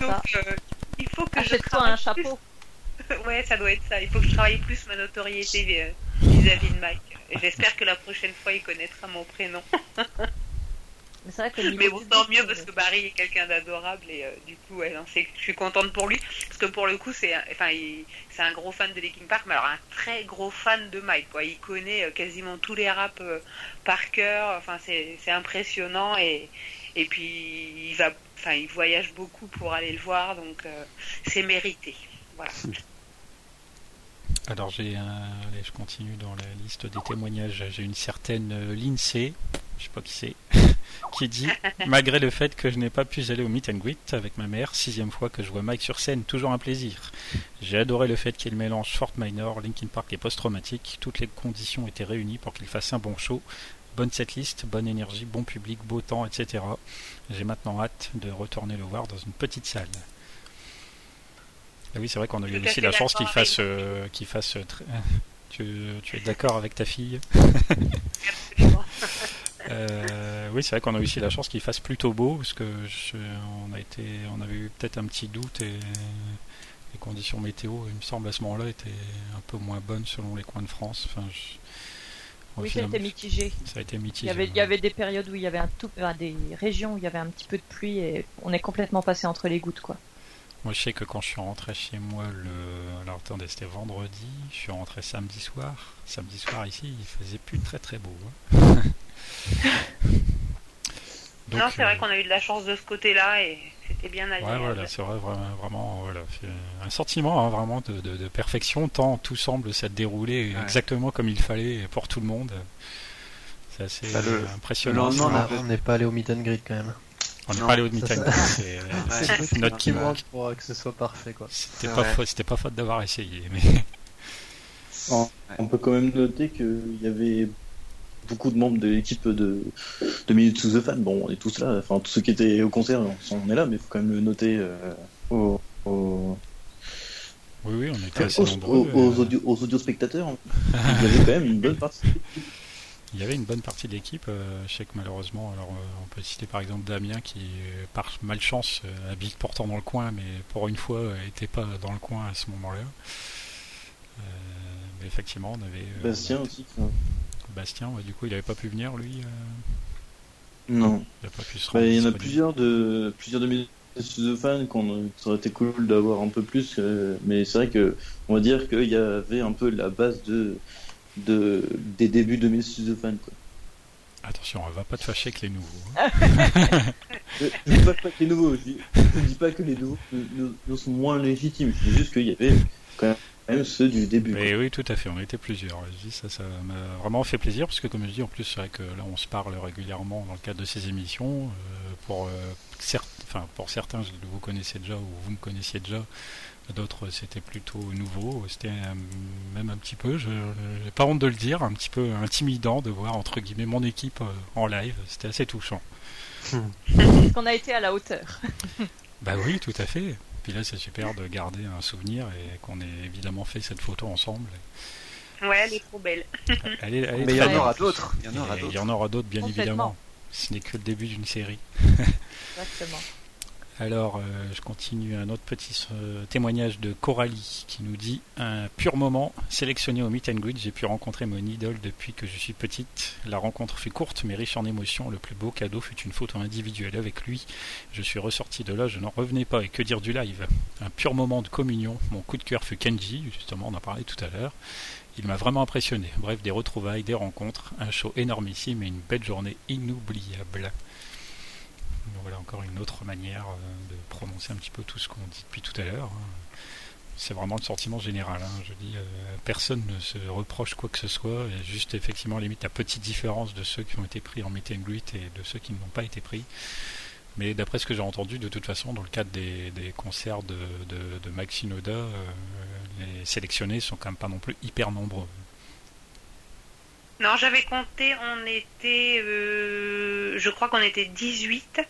Donc, euh, il faut que
je
toi
un chapeau.
ouais, ça doit être ça. Il faut que je travaille plus ma notoriété euh, vis-à-vis de Mike. J'espère que la prochaine fois, il connaîtra mon prénom.
Mais vrai que
Mais bon, tant mieux parce que Barry est quelqu'un d'adorable et euh, du coup, ouais, je suis contente pour lui parce que pour le coup, c'est, enfin, c'est un gros fan de Linkin Park, mais alors un très gros fan de Mike, quoi. Il connaît euh, quasiment tous les raps euh, par cœur. Enfin, c'est, impressionnant et et puis il va, enfin, il voyage beaucoup pour aller le voir, donc c'est mérité. Voilà.
Alors j'ai un... Allez, je continue dans la liste des témoignages. J'ai une certaine Lindsay, je sais pas qui c'est, *laughs* qui dit *laughs* Malgré le fait que je n'ai pas pu aller au meet and greet avec ma mère, sixième fois que je vois Mike sur scène, toujours un plaisir. J'ai adoré le fait qu'il mélange Fort Minor, Linkin Park et post-traumatique. Toutes les conditions étaient réunies pour qu'il fasse un bon show. Bonne setlist, bonne énergie, bon public, beau temps, etc. J'ai maintenant hâte de retourner le voir dans une petite salle. Ah oui, c'est vrai qu'on a eu aussi la chance qu'il fasse, euh, qu'il fasse. Euh, *laughs* tu, tu es d'accord avec ta fille? Euh, oui, c'est vrai qu'on a aussi la chance qu'il fasse plutôt beau, parce que on a été, on avait eu peut-être un petit doute et les conditions météo, il me semble à ce moment-là, étaient un peu moins bonnes selon les coins de France. Enfin,
oui, ça a été mitigé.
Ça a été mitigé.
Il y avait, il y avait des périodes où il y avait un tout, des régions où il y avait un petit peu de pluie et on est complètement passé entre les gouttes, quoi.
Moi, je sais que quand je suis rentré chez moi le. Alors, attendez, c'était vendredi. Je suis rentré samedi soir. Samedi soir, ici, il faisait plus très très beau. Hein. *laughs* *laughs*
non, c'est vrai euh, qu'on a eu de la chance de ce côté-là et c'était bien agréable.
Ouais, voilà, c'est vrai, vraiment, voilà, un sentiment hein, vraiment de, perfection, tant tout semble s'être déroulé exactement comme il fallait pour tout le monde. C'est assez bah, impressionnant.
on n'est pas allé au meet and greet quand même.
On n'est pas allé au meet and greet, *laughs* c'est notre qui manque
pour que ce soit parfait.
C'était pas, faute, pas faute d'avoir essayé. Mais...
On peut quand même noter qu'il y avait beaucoup de membres de l'équipe de, de Minute to the Fan. Bon, on est tous là, enfin tous ceux qui étaient au concert, on est là, mais il faut quand même le noter euh, aux,
Oui, oui, on était assez
aux,
nombreux.
Aux, euh. audio, aux audio spectateurs, il y avait quand même une bonne partie.
Il y avait une bonne partie de l'équipe. Euh, je sais que malheureusement, alors on peut citer par exemple Damien qui, par malchance, habite pourtant dans le coin, mais pour une fois, n'était pas dans le coin à ce moment-là. mais effectivement, on avait.
Bastien aussi.
Bastien, du coup, il n'avait pas pu venir, lui euh
Non. Il, a pas pu se bah, il y en a plusieurs de, plusieurs de mes fans qu'on ça aurait été cool d'avoir un peu plus, euh, mais c'est vrai que on va dire qu'il y avait un peu la base de, de des débuts de mes fans. Quoi.
Attention, on va pas te fâcher avec les nouveaux.
Hein. *laughs* je ne dis pas que les nouveaux, je dis, dis pas que les nouveaux sont moins légitimes, je dis juste qu'il y avait quand même même ceux du début.
oui, tout à fait, on était plusieurs. ça, ça m'a vraiment fait plaisir, parce que comme je dis, en plus, c'est vrai que là, on se parle régulièrement dans le cadre de ces émissions. Euh, pour, euh, enfin, pour certains, vous connaissez déjà, ou vous me connaissiez déjà. D'autres, c'était plutôt nouveau. C'était même un petit peu, je n'ai pas honte de le dire, un petit peu intimidant de voir, entre guillemets, mon équipe euh, en live. C'était assez touchant. *laughs*
Qu'on a été à la hauteur.
bah oui, tout à fait. Puis là, c'est super de garder un souvenir et qu'on ait évidemment fait cette photo ensemble.
Ouais, elle est trop belle.
Elle est,
Mais il y en aura d'autres. Il y en aura
d'autres. Il y en aura d'autres, bien évidemment. Ce n'est que le début d'une série.
Exactement.
Alors, euh, je continue un autre petit euh, témoignage de Coralie qui nous dit un pur moment sélectionné au Meet and Greet. J'ai pu rencontrer mon idole depuis que je suis petite. La rencontre fut courte mais riche en émotions. Le plus beau cadeau fut une photo individuelle avec lui. Je suis ressorti de là, je n'en revenais pas. Et que dire du live? Un pur moment de communion. Mon coup de cœur fut Kenji, justement, on en parlait tout à l'heure. Il m'a vraiment impressionné. Bref, des retrouvailles, des rencontres, un show énormissime et une belle journée inoubliable. Voilà encore une autre manière euh, de prononcer un petit peu tout ce qu'on dit depuis tout à l'heure. Hein. C'est vraiment le sentiment général. Hein. Je dis, euh, personne ne se reproche quoi que ce soit. Il y a juste effectivement limite la petite différence de ceux qui ont été pris en meet and greet et de ceux qui n'ont pas été pris. Mais d'après ce que j'ai entendu, de toute façon, dans le cadre des, concerts de, de, de euh, les sélectionnés sont quand même pas non plus hyper nombreux.
Non, j'avais compté, on était, je crois qu'on était 18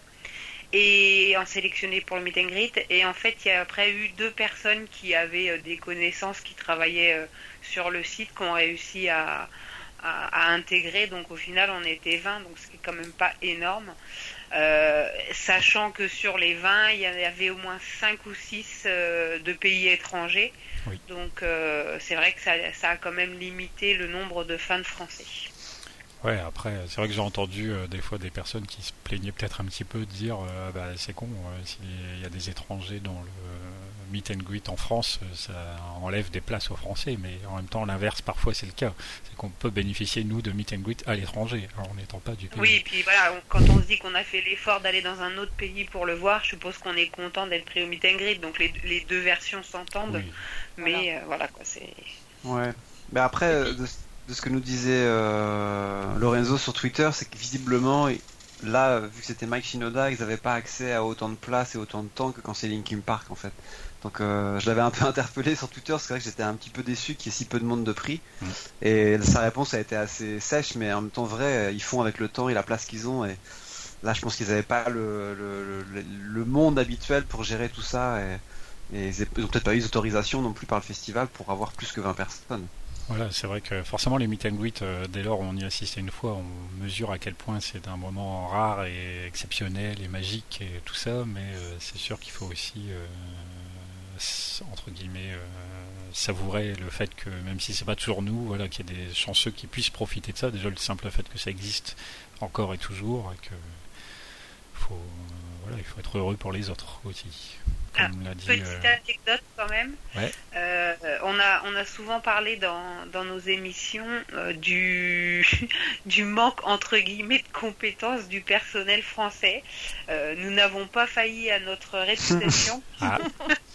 et en sélectionné pour le meet and greet. Et en fait, il y a après eu deux personnes qui avaient euh, des connaissances, qui travaillaient euh, sur le site, qui ont réussi à, à, intégrer. Donc au final, on était 20, donc ce qui est quand même pas énorme. Euh, sachant que sur les 20, il y avait au moins 5 ou 6 euh, de pays étrangers. Donc euh, c'est vrai que ça, ça, a quand même limité le nombre de fans français.
Ouais, après, c'est vrai que j'ai entendu des fois des personnes qui se plaignaient peut-être un petit peu de dire bah, c'est con, s'il y a des étrangers dans le meet and greet en France, euh, ça enlève des places aux Français, mais en même temps, l'inverse, parfois, c'est le cas. C'est qu'on peut bénéficier, nous, de meet and greet à l'étranger, en n'étant pas du pays.
Oui, et puis voilà, quand on se dit qu'on a fait l'effort d'aller dans un autre pays pour le voir, je suppose qu'on est content d'être pris au meet and greet, donc les, les deux versions s'entendent, mais euh, voilà. quoi, c'est...
Ouais, mais après, euh, de, ce que nous disait Lorenzo sur Twitter, c'est que visiblement, là, vu que c'était Mike Shinoda, ils n'avaient pas accès à autant de places et autant de temps que quand c'est Linkin Park en fait. Donc euh, je l'avais un peu *laughs* interpellé sur Twitter, c'est vrai que j'étais un petit peu déçu qu'il y ait si peu de monde de prix. Et sa réponse a été assez sèche, mais en même temps vrai, ils font avec le temps et la place qu'ils ont. Et là, je pense qu'ils n'avaient pas le, le, monde habituel pour gérer tout ça. Et, ils n'ont peut-être pas eu d'autorisation non plus par le festival pour avoir plus que 20 personnes.
Voilà, c'est vrai que forcément les meet and greet, euh, dès lors où on y assiste une fois, on mesure à quel point c'est un moment rare et exceptionnel et magique et tout ça, mais euh, c'est sûr qu'il faut aussi entre guillemets euh, savourer le fait que même si c'est pas toujours nous, voilà, qu'il y ait des chanceux qui puissent profiter de ça. Déjà le simple fait que ça existe encore et toujours, et que faut, voilà, il faut être heureux pour les autres aussi.
Ah, petite euh, anecdote quand même. Euh, on, a, on a souvent parlé dans, dans nos émissions du, *laughs* du manque entre guillemets de compétences du personnel français. nous n'avons pas failli à notre réputation. ah. *laughs*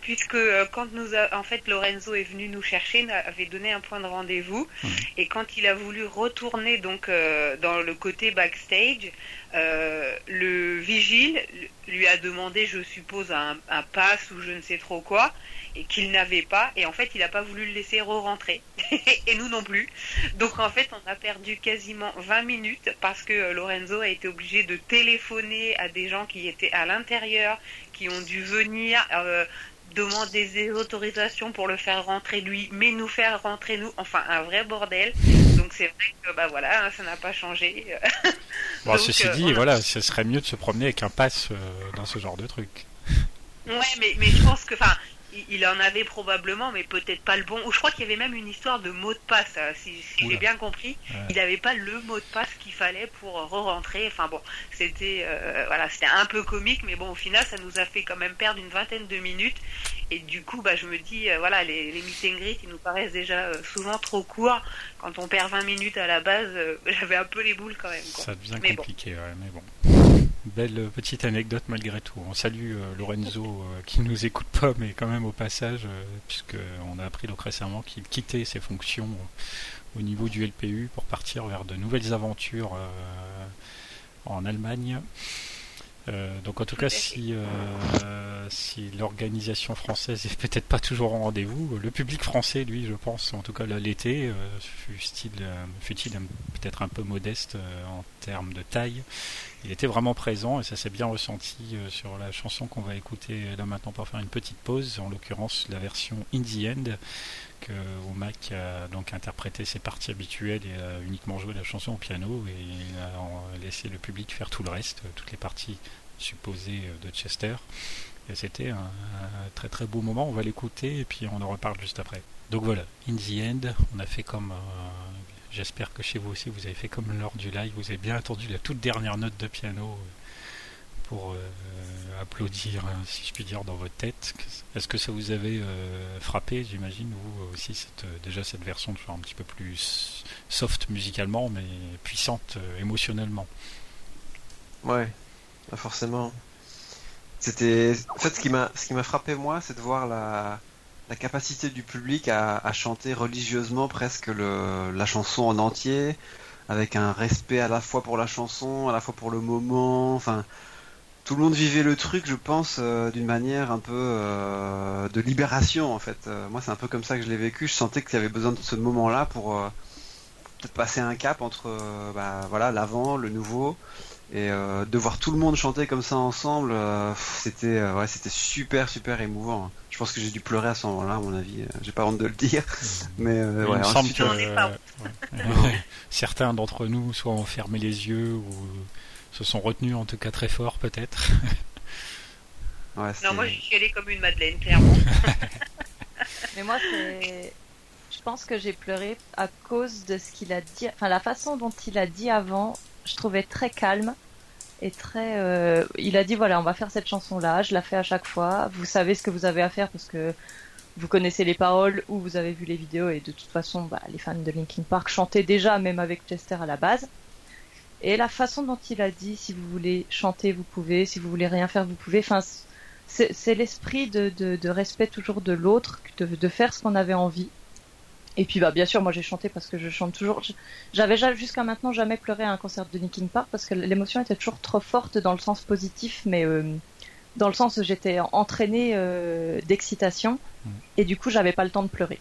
puisque euh, quand nous en fait Lorenzo est venu nous chercher, avait donné un point de rendez-vous. Mmh. et quand il a voulu retourner donc euh, dans le côté backstage, euh, le vigile lui a demandé, je suppose, un, un pass ou je ne sais trop quoi et qu'il n'avait pas. Et en fait il n'a pas voulu le laisser re-rentrer. *laughs* Et nous non plus. Donc en fait on a perdu quasiment 20 minutes parce que Lorenzo a été obligé de téléphoner à des gens qui étaient à l'intérieur qui ont dû venir demander des autorisations pour le faire rentrer lui, mais nous faire rentrer nous, enfin un vrai bordel. Donc c'est vrai que bah voilà, hein, ça n'a pas changé. *laughs*
bon, ceci euh, dit, voilà, ce serait mieux de se promener avec un pass euh, dans ce genre de truc.
Ouais, mais, mais je pense que, enfin, il en avait probablement, mais peut-être pas le bon. Ou je crois qu'il y avait même une histoire de mot de passe, euh, si, j'ai bien compris. Il n'avait pas le mot de passe qu'il fallait pour re-rentrer. Enfin bon, c'était euh, voilà, c'était un peu comique, mais bon, au final, ça nous a fait quand même perdre une vingtaine de minutes. Et du coup, bah, je me dis, euh, voilà, les, les meet and greet, ils nous paraissent déjà souvent trop courts. Quand on perd 20 minutes à la base, *laughs* j'avais un peu les boules quand même.
Ça devient compliqué, mais bon. Belle petite anecdote malgré tout. On salue euh, Lorenzo euh, qui ne nous écoute pas, mais quand même au passage, euh, puisqu'on a appris donc récemment qu'il quittait ses fonctions au niveau du LPU pour partir vers de nouvelles aventures en Allemagne. donc en tout cas, si, si l'organisation française est peut-être pas toujours en rendez-vous, le public français, lui, je pense, en tout cas l'été, fut-il peut-être un peu modeste en termes de taille, il était vraiment présent et ça s'est bien ressenti euh, sur la chanson qu'on va écouter là maintenant pour faire une petite pause, en l'occurrence la version In the End, que Omak a donc interprété ses parties habituelles et a uniquement joué la chanson au piano et a laissé le public faire tout le reste, toutes les parties supposées de Chester. C'était un, très très beau moment. On va l'écouter et puis on en reparle juste après. Donc voilà, in the end, on a fait comme. J'espère que chez vous aussi vous avez fait comme lors du live. Vous avez bien entendu la toute dernière note de piano pour euh, applaudir, hein, si je puis dire, dans votre tête. Est-ce que ça vous avait euh, frappé, j'imagine, vous aussi, cette, euh, déjà cette version de un petit peu plus soft musicalement, mais puissante émotionnellement?
Ouais, forcément. C'était, en fait, ce qui m'a frappé moi, c'est de voir la, la capacité du public à, chanter religieusement presque le, la chanson en entier, avec un respect à la fois pour la chanson, à la fois pour le moment, enfin tout le monde vivait le truc, je pense, euh, d'une manière un peu euh, de libération en fait. Euh, moi, c'est un peu comme ça que je l'ai vécu. Je sentais qu'il y avait besoin de ce moment-là pour passer un cap entre bah, voilà l'avant, le nouveau, et de voir tout le monde chanter comme ça ensemble. c'était ouais, c'était super super émouvant. Je pense que j'ai dû pleurer à ce moment-là, à mon avis. J'ai pas honte de le dire, *laughs* mais ouais,
il me semble que *laughs* certains d'entre nous soit ont fermé les yeux ou se sont retenus en tout cas très fort peut-être. *laughs*
non, moi je suis allée comme une madeleine, clairement.
Mais moi, c'est. Je pense que j'ai pleuré à cause de ce qu'il a dit. Enfin, la façon dont il a dit avant, je trouvais très calme et très. Euh, il a dit voilà, on va faire cette chanson-là. Je la fais à chaque fois. Vous savez ce que vous avez à faire parce que vous connaissez les paroles ou vous avez vu les vidéos et de toute façon, bah, les fans de Linkin Park chantaient déjà, même avec Chester à la base. Et la façon dont il a dit, si vous voulez chanter, vous pouvez, si vous voulez rien faire, vous pouvez. Enfin, c'est l'esprit de, respect toujours de l'autre, de, faire ce qu'on avait envie. Et puis, bah, bien sûr, moi j'ai chanté parce que je chante toujours. J'avais jusqu'à maintenant jamais pleuré à un concert de Linkin Park parce que l'émotion était toujours trop forte dans le sens positif, mais euh, dans le sens où j'étais entraînée euh, d'excitation mm. et du coup j'avais pas le temps de pleurer.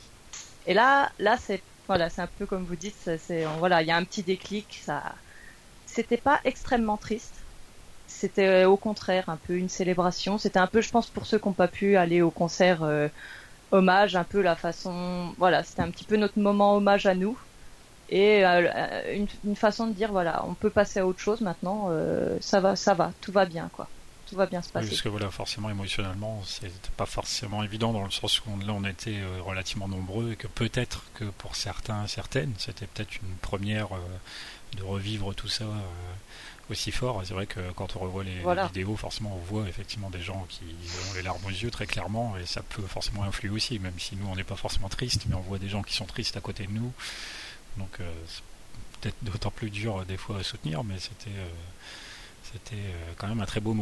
Et là, là c'est voilà, c'est un peu comme vous dites, c'est voilà, il y a un petit déclic, ça c'était pas extrêmement triste. C'était euh, au contraire un peu une célébration. C'était un peu, je pense, pour ceux qui n'ont pas pu aller au concert euh, hommage, un peu la façon. Voilà, c'était un petit peu notre moment hommage à nous. Et euh, une, façon de dire, voilà, on peut passer à autre chose maintenant. ça va, ça va, tout va bien, quoi. Tout va bien se passer.
parce que voilà, forcément, émotionnellement, c'était pas forcément évident dans le sens où là, on était relativement nombreux et que peut-être que pour certains, certaines, c'était peut-être une première de revivre tout ça euh, aussi fort. C'est vrai que quand on revoit les, vidéos, forcément, on voit effectivement des gens qui ont les larmes aux yeux très clairement, et ça peut forcément influer aussi, même si nous, on n'est pas forcément triste, mais on voit des gens qui sont tristes à côté de nous. Donc, euh, c'est peut-être d'autant plus dur euh, des fois à soutenir, mais c'était c'était quand même un très beau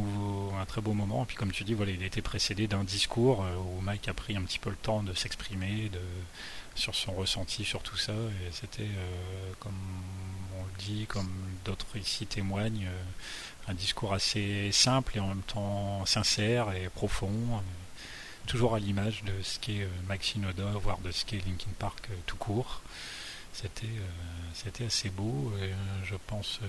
un très beau moment. Et puis comme tu dis, voilà, il a été précédé d'un discours où Mike a pris un petit peu le temps de s'exprimer, de sur son ressenti sur tout ça. Et c'était comme comme d'autres ici témoignent, euh, un discours assez simple et en même temps sincère et profond, euh, toujours à l'image de ce qu'est euh, Max voire de ce qu'est Linkin Park tout court. C'était c'était assez beau. Je pense,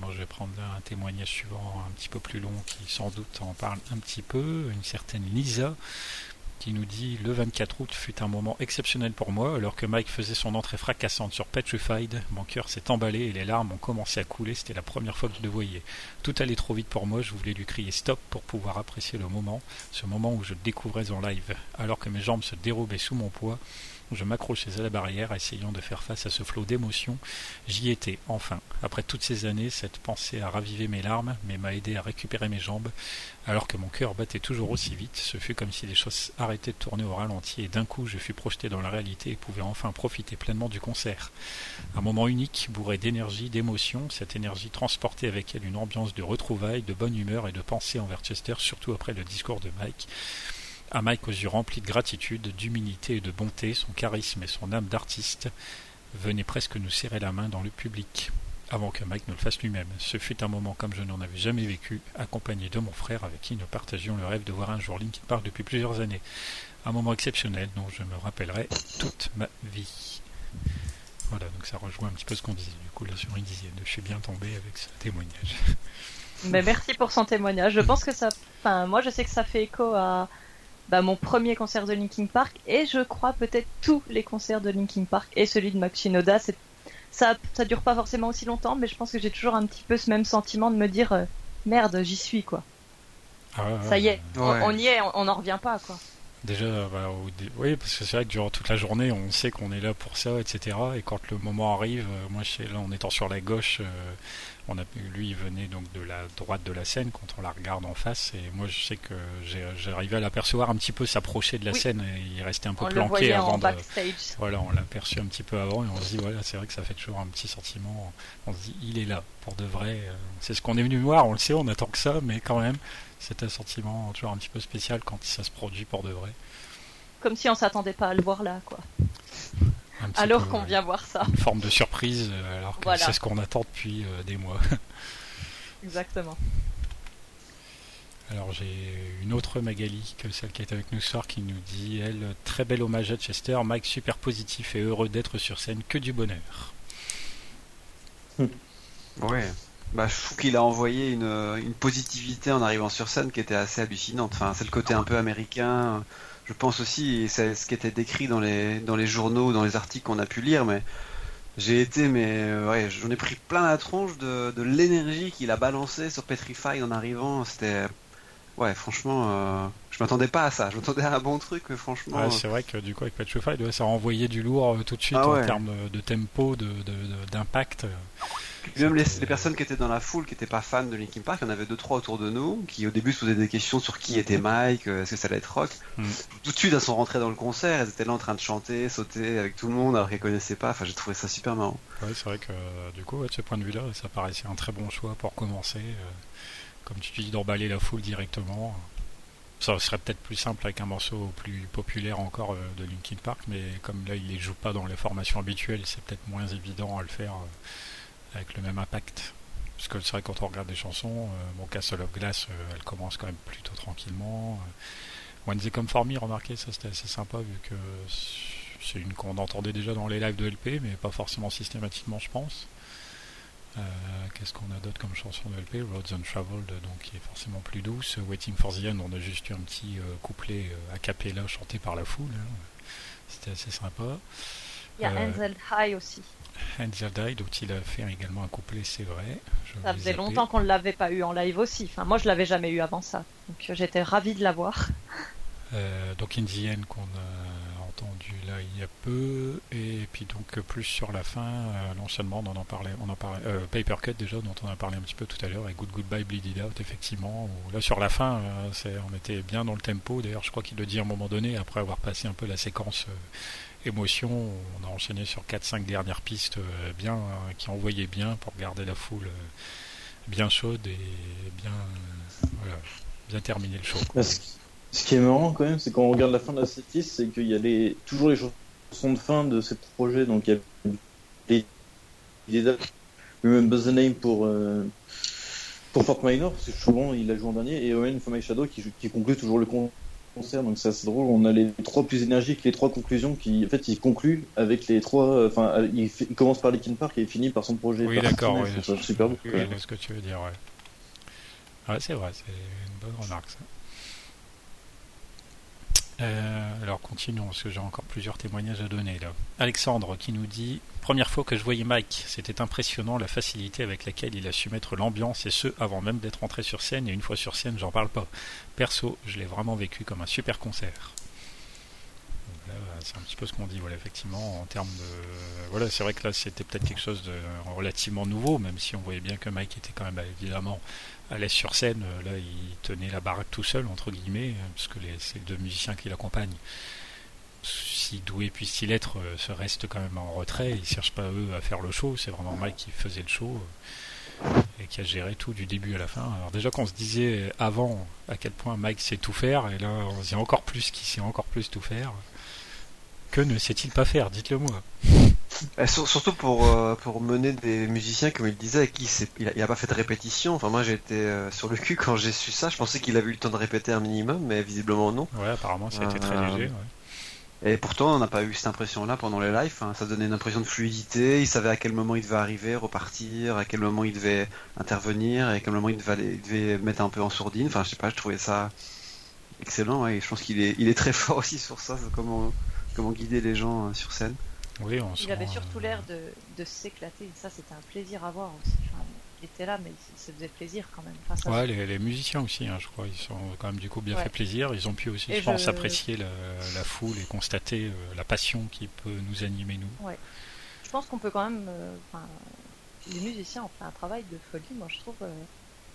moi je vais prendre un témoignage suivant un petit peu plus long qui sans doute en parle un petit peu. Une certaine Lisa qui nous dit Le 24 août fut un moment exceptionnel pour moi, alors que Mike faisait son entrée fracassante sur Petrified. Mon cœur s'est emballé et les larmes ont commencé à couler. C'était la première fois que je le voyais. Tout allait trop vite pour moi, je voulais lui crier stop pour pouvoir apprécier le moment, ce moment où je le découvrais en live. Alors que mes jambes se dérobaient sous mon poids, je m'accrochais à la barrière, essayant de faire face à ce flot d'émotions. J'y étais, enfin. Après toutes ces années, cette pensée a ravivé mes larmes, mais m'a aidé à récupérer mes jambes. Alors que mon cœur battait toujours aussi vite, ce fut comme si les choses arrêtaient de tourner au ralenti, et d'un coup je fus projeté dans la réalité et pouvais enfin profiter pleinement du concert. Un moment unique, bourré d'énergie, d'émotion, cette énergie transportait avec elle une ambiance de retrouvailles, de bonne humeur et de pensée envers Chester, surtout après le discours de Mike. À Mike aux yeux remplis de gratitude, d'humilité et de bonté, son charisme et son âme d'artiste venaient presque nous serrer la main dans le public, avant que Mike ne le fasse lui-même. Ce fut un moment comme je n'en avais jamais vécu, accompagné de mon frère avec qui nous partagions le rêve de voir un jour Linkin Park depuis plusieurs années. Un moment exceptionnel dont je me rappellerai toute ma vie. Voilà, donc ça rejoint un petit peu ce qu'on disait du coup là sur une dizaine. Je suis bien tombé avec ce témoignage.
Mais merci pour son témoignage. Je pense que ça. Enfin, moi je sais que ça fait écho à bah, mon premier concert de Linkin Park et je crois peut-être tous les concerts de Linkin Park et celui de Max Shinoda. Ça, ça dure pas forcément aussi longtemps, mais je pense que j'ai toujours un petit peu ce même sentiment de me dire euh, merde, j'y suis quoi. Ah ça y est, on, y est, on n'en revient pas quoi.
Déjà, bah, oui, parce que c'est vrai que durant toute la journée, on sait qu'on est là pour ça, etc. Et quand le moment arrive, euh, moi, je là, en étant sur la gauche, euh, on a, lui, il venait donc de la droite de la scène quand on la regarde en face. Et moi, je sais que j'arrivais à l'apercevoir un petit peu s'approcher de la scène et il restait un peu planqué avant de. Voilà, on l'a aperçu un petit peu avant et on se dit, voilà, c'est vrai que ça fait toujours un petit sentiment. On se dit, il est là, pour de vrai. C'est ce qu'on est venu voir, on le sait, on attend que ça, mais quand même, c'est un sentiment toujours un petit peu spécial quand ça se produit pour de vrai.
Comme si on s'attendait pas à le voir là, quoi. Alors qu'on vient voir ça.
Une forme de surprise, euh, alors que c'est ce qu'on attend depuis euh, des mois. *laughs*
Exactement.
Alors j'ai une autre Magali que celle qui est avec nous ce soir qui nous dit elle très bel hommage à Chester, Mike super positif et heureux d'être sur scène, que du bonheur.
Ouais. Bah, je trouve qu'il a envoyé une, une, positivité en arrivant sur scène qui était assez hallucinante. Enfin, c'est le côté un peu américain. Je pense aussi, c'est ce qui était décrit dans les, dans les journaux, dans les articles qu'on a pu lire, mais j'ai été, mais euh, ouais, j'en ai pris plein la tronche de, de l'énergie qu'il a balancé sur Petrify en arrivant. C'était, ouais, franchement, euh, je m'attendais pas à ça. Je m'attendais à un bon truc, mais franchement.
Ouais, c'est vrai que du coup, avec Petrify, ça a envoyé du lourd euh, tout de suite ah en termes de, de, tempo, d'impact. De,
même les, personnes qui étaient dans la foule, qui n'étaient pas fans de Linkin Park, il y en avait deux trois autour de nous, qui au début se posaient des questions sur qui était Mike, euh, est-ce que ça allait être rock. Mm. Tout de suite, elles sont rentrées dans le concert, elles étaient là en train de chanter, sauter avec tout le monde, alors qu'elles connaissaient pas. Enfin, j'ai trouvé ça super marrant.
Ouais, c'est vrai que du coup, de ce point de vue-là, ça paraissait un très bon choix pour commencer. Euh, comme tu dis, d'emballer la foule directement. Ça serait peut-être plus simple avec un morceau plus populaire encore euh, de Linkin Park, mais comme là, il les joue pas dans les formations habituelles, c'est peut-être moins évident à le faire avec le même impact. Parce que c'est vrai quand on regarde des chansons, euh, mon Castle of Glass, euh, elle commence quand même plutôt tranquillement. Euh, One Come For Me, remarquez, ça c'était assez sympa vu que c'est une qu'on entendait déjà dans les lives de LP, mais pas forcément systématiquement, je pense. Qu'est-ce qu'on a d'autre comme chanson de LP Roads Untraveled, donc qui est forcément plus douce. Waiting for the End, on a juste eu un petit couplet a cappella chanté par la foule. Hein. C'était assez sympa.
Il y a Angel High aussi.
Died, dont il a fait également un couplet, c'est vrai.
ça faisait longtemps qu'on ne l'avait pas eu en live aussi. Enfin, moi, je l'avais jamais eu avant ça. Donc, euh, j'étais ravi de l'avoir.
Euh, donc, Indienne qu'on a entendu là il y a peu. Et puis, donc, plus sur la fin, euh, l'enchaînement, on en parlait. On en parlait euh, Paper Cut, déjà, dont on a parlé un petit peu tout à l'heure. Et Good Goodbye Bleeded Out, effectivement. là, sur la fin, on était bien dans le tempo. D'ailleurs, je crois qu'il le dit à un moment donné, après avoir passé un peu la séquence émotion. On a enchaîné sur 4-5 dernières pistes euh, bien, euh, qui envoyaient bien pour garder la foule euh, bien chaude et bien, bien terminer le show.
Ce qui est marrant quand même, c'est quand on regarde la fin de la setlist, c'est qu'il y a les, toujours les chansons de fin de ce projet. Donc il y a les, les Remember the Name pour, pour Fort Minor, parce que souvent il a joué en dernier, et Owen for My Shadow qui, qui conclut toujours le compte concert, donc c'est assez drôle. On a les trois plus énergiques, les trois conclusions qui, en fait, il conclut avec les trois. Enfin, il, commence par Linkin Park et il finit par son projet.
Oui, d'accord. Oui, c'est super beau. Oui, ce que tu veux dire, ouais. Ouais, c'est vrai, c'est une bonne remarque, ça. Euh, alors continuons, parce que j'ai encore plusieurs témoignages à donner là. Alexandre qui nous dit Première fois que je voyais Mike, c'était impressionnant la facilité avec laquelle il a su mettre l'ambiance, et ce avant même d'être entré sur scène, et une fois sur scène, j'en parle pas. Perso, je l'ai vraiment vécu comme un super concert. C'est un petit peu ce qu'on dit, voilà, effectivement, en termes de. Voilà, c'est vrai que là, c'était peut-être quelque chose de relativement nouveau, même si on voyait bien que Mike était quand même, évidemment, l'aise sur scène. Là, il tenait la baraque tout seul, entre guillemets, parce que c'est deux musiciens qui l'accompagnent. Si doué puissent-ils être, se restent quand même en retrait. Ils ne cherchent pas, eux, à faire le show. C'est vraiment Mike qui faisait le show et qui a géré tout du début à la fin. Alors déjà qu'on se disait avant à quel point Mike sait tout faire, et là on se dit encore plus qu'il sait encore plus tout faire. Que ne sait-il pas faire? Dites-le moi.
Surtout pour, euh, pour mener des musiciens, comme il disait, qui il, a, pas fait de répétition. Enfin, moi j'ai été euh, sur le cul *laughs* quand j'ai su ça. Je pensais qu'il avait eu le temps de répéter un minimum, mais visiblement non.
Ouais, apparemment ça a été très léger.
Et pourtant, on n'a pas eu cette impression-là pendant les lives. Hein. Ça donnait une impression de fluidité. Il savait à quel moment il devait arriver, repartir, à quel moment il devait intervenir, et à quel moment il devait, il devait mettre un peu en sourdine. Enfin, je sais pas, je trouvais ça excellent. Et je pense qu'il est, il est très *laughs* fort aussi sur ça, comment, comment guider les gens sur scène.
Oui, on Il avait surtout l'air de, de s'éclater. Ça, c'était un plaisir à voir aussi. il était là, mais se faisait plaisir quand même.
ouais, les, musiciens aussi, hein, je crois, ils sont quand même du coup bien fait plaisir. Ils ont pu aussi, je pense, apprécier la, la, foule et constater la passion qui peut nous animer nous.
Ouais. Je pense qu'on peut quand même, les musiciens ont fait un travail de folie. Moi, je trouve. Euh,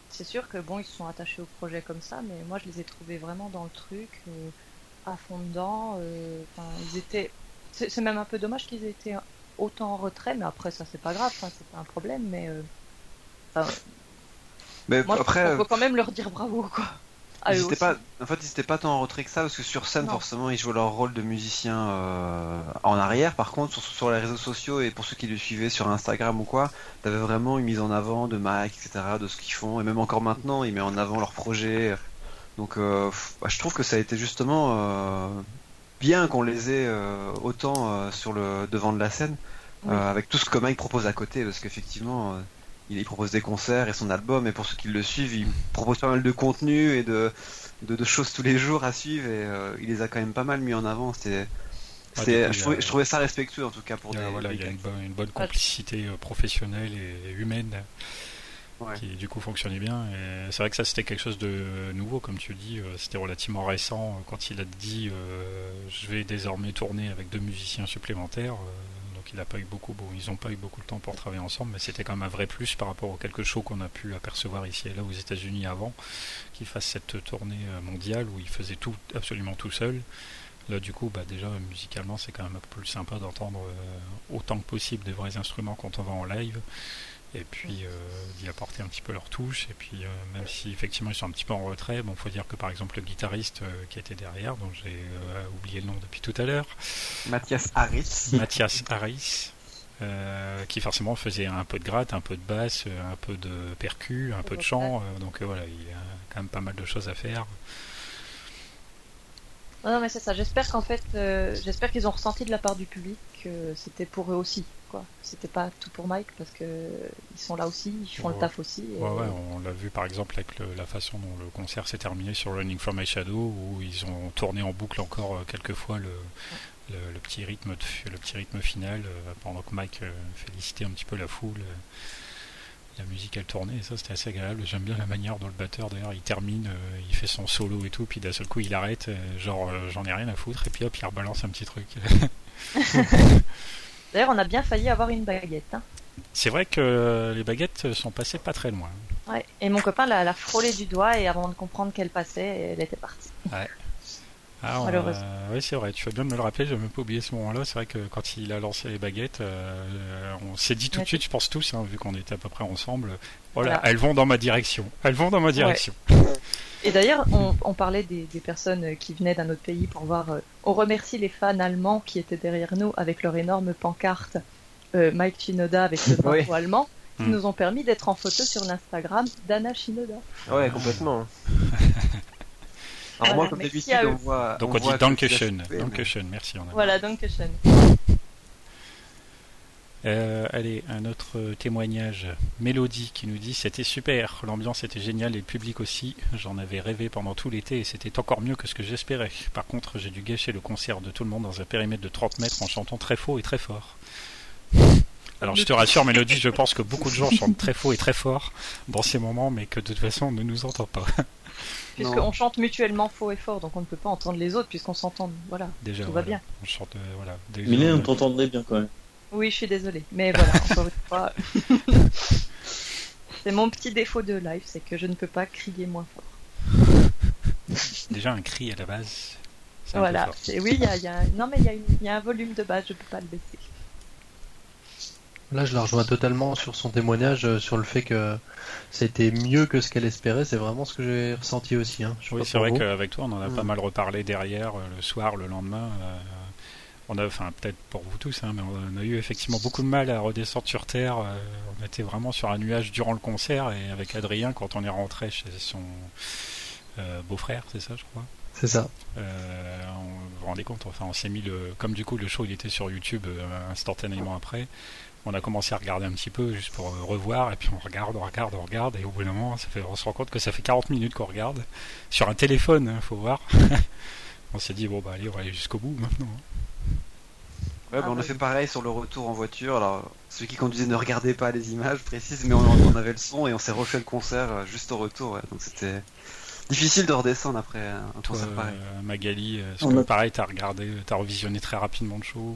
c'est sûr que bon, ils se sont attachés au projet comme ça, mais moi, je les ai trouvés vraiment dans le truc, euh, à fond dedans. Euh, ils étaient. C'est même un peu dommage qu'ils aient été autant en retrait, mais après, ça, c'est pas grave, c'est pas un problème, mais. mais moi, après, on peut quand même leur dire bravo, quoi.
Ah, pas, en fait, ils n'étaient pas tant en retrait que ça, parce que sur scène, forcément, ils jouent leur rôle de musicien euh, en arrière. Par contre, sur, sur, les réseaux sociaux et pour ceux qui le suivaient sur Instagram ou quoi, t'avais vraiment une mise en avant de Mike, etc., de ce qu'ils font. Et même encore maintenant, ils mettent en avant leurs projets. Donc, euh, bah, je trouve que ça a été justement euh, bien qu'on les ait autant sur le devant de la scène, avec tout ce que Mike propose à côté, parce qu'effectivement il, propose des concerts et son album, et pour ceux qui le suivent, il propose pas mal de contenu et de, de, choses tous les jours à suivre, et euh, il les a quand même pas mal mis en avant. C'était, je, trouvais, ça respectueux en tout cas pour
il y a, voilà, il y a une, bonne, complicité euh, professionnelle et humaine qui du coup fonctionnait bien. Et c'est vrai que ça c'était quelque chose de nouveau, comme tu dis, euh, c'était relativement récent quand il a dit je vais désormais tourner avec deux musiciens supplémentaires il a pas eu beaucoup, bon, ils n'ont pas eu beaucoup de temps pour travailler ensemble, mais c'était quand même un vrai plus par rapport aux quelques shows qu'on a pu apercevoir ici et là aux États-Unis avant, qu'il fasse cette tournée euh, mondiale où il faisait tout absolument tout seul. Là, du coup, bah, déjà musicalement, c'est quand même un peu plus sympa d'entendre euh, autant que possible des vrais instruments quand on va en live et puis euh, d'y apporter un petit peu leur touche. Et puis euh, même si effectivement ils sont un petit peu en retrait bon faut dire que par exemple le guitariste euh, qui était derrière dont j'ai oublié le nom depuis tout à l'heure
Mathias Harris. *laughs*
Mathias Harris qui forcément faisait un peu de gratte, un peu de basse, un peu de percu, un peu de chant, donc voilà, il y a quand même pas mal de choses à faire.
Non, mais c'est ça. J'espère qu'en fait, j'espère qu'ils ont ressenti de la part du public que c'était pour eux aussi quoi. C'était pas tout pour Mike parce que ils sont là aussi, ils font le taf aussi.
Ouais, ouais, on l'a vu par exemple avec la façon dont le concert s'est terminé sur Running from My Shadow où ils ont tourné en boucle encore euh, quelques fois le, le, petit rythme le petit rythme final euh, pendant que Mike euh, félicitait un petit peu la foule. la musique elle tournait et ça c'était assez agréable. J'aime bien la manière dont le batteur d'ailleurs il termine, il fait son solo et tout, puis d'un seul coup il arrête, genre j'en ai rien à foutre et puis hop il rebalance un petit truc. *laughs*
D'ailleurs, on a bien failli avoir une baguette. Hein.
C'est vrai que les baguettes sont passées pas très loin.
Ouais. Et mon copain l'a, frôlé du doigt et avant de comprendre qu'elle passait, elle était partie.
Ouais. Ah, oui, c'est vrai. Tu fais bien de me le rappeler. Je n'avais même pas oublié ce moment-là. C'est vrai que quand il a lancé les baguettes, euh, on s'est dit tout de suite, je pense tous, hein, vu qu'on était à peu près ensemble. Voilà, elles vont dans ma direction. Elles vont dans ma direction.
Et d'ailleurs, on, parlait des, personnes qui venaient d'un autre pays pour voir. Euh, on remercie les fans allemands qui étaient derrière nous avec leur énorme pancarte euh, Mike Chinoda avec le *laughs* drapeau allemand, qui hmm. nous ont permis d'être en photo sur l'Instagram d'Anna Chinoda.
Ouais, complètement. *laughs* Alors moi, comme d'habitude, on voit.
Donc on, dit Dankeschön. Dankeschön, merci.
Voilà, Dankeschön.
Euh, allez, un autre témoignage. Mélodie qui nous dit C'était super, l'ambiance était géniale et le public aussi. J'en avais rêvé pendant tout l'été et c'était encore mieux que ce que j'espérais. Par contre, j'ai dû gâcher le concert de tout le monde dans un périmètre de 30 mètres en chantant très faux et très fort. Alors je te rassure, Mélodie, je pense que beaucoup de gens chantent très faux et très fort dans ces moments, mais que de toute façon on ne nous entend pas.
Puisqu'on chante mutuellement faux et fort, donc on ne peut pas entendre les autres puisqu'on s'entend. Voilà, Déjà, tout va bien.
On chante, euh, voilà.
Mais on t'entendait bien quand même.
Oui, je suis désolée. Mais voilà, *laughs* encore une fois. *laughs* c'est mon petit défaut de live, c'est que je ne peux pas crier moins fort. *laughs*
Déjà un cri à la base.
Voilà. Oui, il y a, non mais il y, a un volume de base, je peux pas le baisser.
Là, je la rejoins totalement sur son témoignage, euh, sur le fait que c'était mieux que ce qu'elle espérait. C'est vraiment ce que j'ai ressenti aussi. Hein.
Oui, c'est vrai qu'avec toi, on en a pas mm. mal reparlé derrière, euh, le soir, le lendemain. Euh, on a, enfin peut-être pour vous tous, hein, mais on a eu effectivement beaucoup de mal à redescendre sur Terre. Euh, on était vraiment sur un nuage durant le concert et avec Adrien quand on est rentré chez son euh, beau-frère, c'est ça je crois
C'est ça.
Euh, on, vous vous rendez compte, enfin, on s'est mis le. Comme du coup, le show il était sur YouTube euh, instantanément après, on a commencé à regarder un petit peu juste pour euh, revoir, et puis on regarde, on regarde, on regarde, et au bout d'un moment, ça fait, on se rend compte que ça fait 40 minutes qu'on regarde sur un téléphone, hein, faut voir. *laughs* on s'est dit, bon, bah allez, on va aller jusqu'au bout maintenant.
Ouais, bah,
Ah
on a
bah
fait pareil sur le retour en voiture. Alors, ceux qui conduisaient ne regardaient pas les images précises, mais on, on avait le son et on s'est refait le concert euh, juste au retour. ouais. Donc c'était difficile de redescendre après un
Toi,
concert pareil.
euh, Magali, euh, est-ce
On
que
a-
pareil, t'as regardé, t'as revisionné très rapidement le show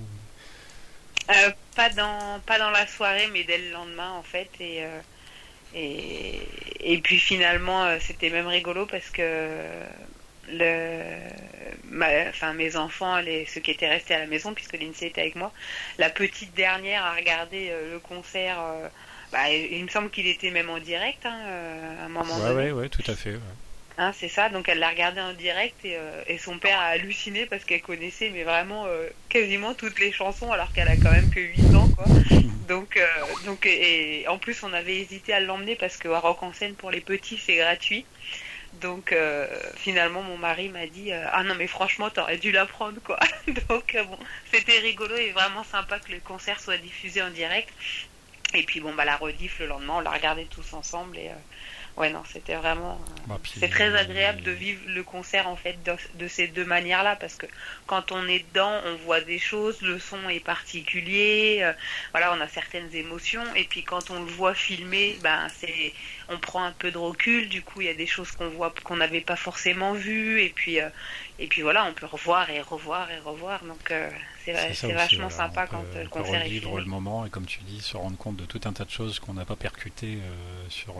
Euh, pas dans pas dans la soirée, mais dès le lendemain en fait. Et euh, et, et puis finalement, euh, c'était même rigolo parce que le, ma- enfin mes enfants, les, ceux qui étaient restés à la maison, puisque l'INSEE était avec moi, la petite dernière a regardé le concert. bah, il me semble qu'il était même en direct hein, à un moment
Ouais,
donné.
ouais, ouais, tout à fait. ouais.
Hein, c'est ça, donc elle l'a regardé en direct et, euh, et son père a halluciné parce qu'elle connaissait mais vraiment euh, quasiment toutes les chansons alors qu'elle a quand même que 8 ans quoi. *laughs* Donc, euh, donc et, et en plus on avait hésité à l'emmener parce que à Rock en scène pour les petits c'est gratuit. Donc finalement mon mari m'a dit ah non mais franchement t'aurais dû la prendre quoi. *laughs* donc bon c'était rigolo et vraiment sympa que le concert soit diffusé en direct. Et puis bon bah la rediff le lendemain on l'a regardé tous ensemble et euh, ouais non c'était vraiment euh,
Bah,
c'est très agréable de vivre le concert en fait de, de ces deux manières-là parce que quand on est dedans, on voit des choses, le son est particulier, euh, voilà, on a certaines émotions et puis quand on le voit filmé, ben c'est on prend un peu de recul, du coup il y a des choses qu'on voit qu'on n'avait pas forcément vues et puis euh, et puis voilà, on peut revoir et revoir et revoir donc euh, c'est
aussi,
vachement
voilà,
sympa
on
quand
peut-
euh, est
revivre le moment et comme tu dis, se rendre compte de tout un tas de choses qu'on n'a pas percutées euh, sur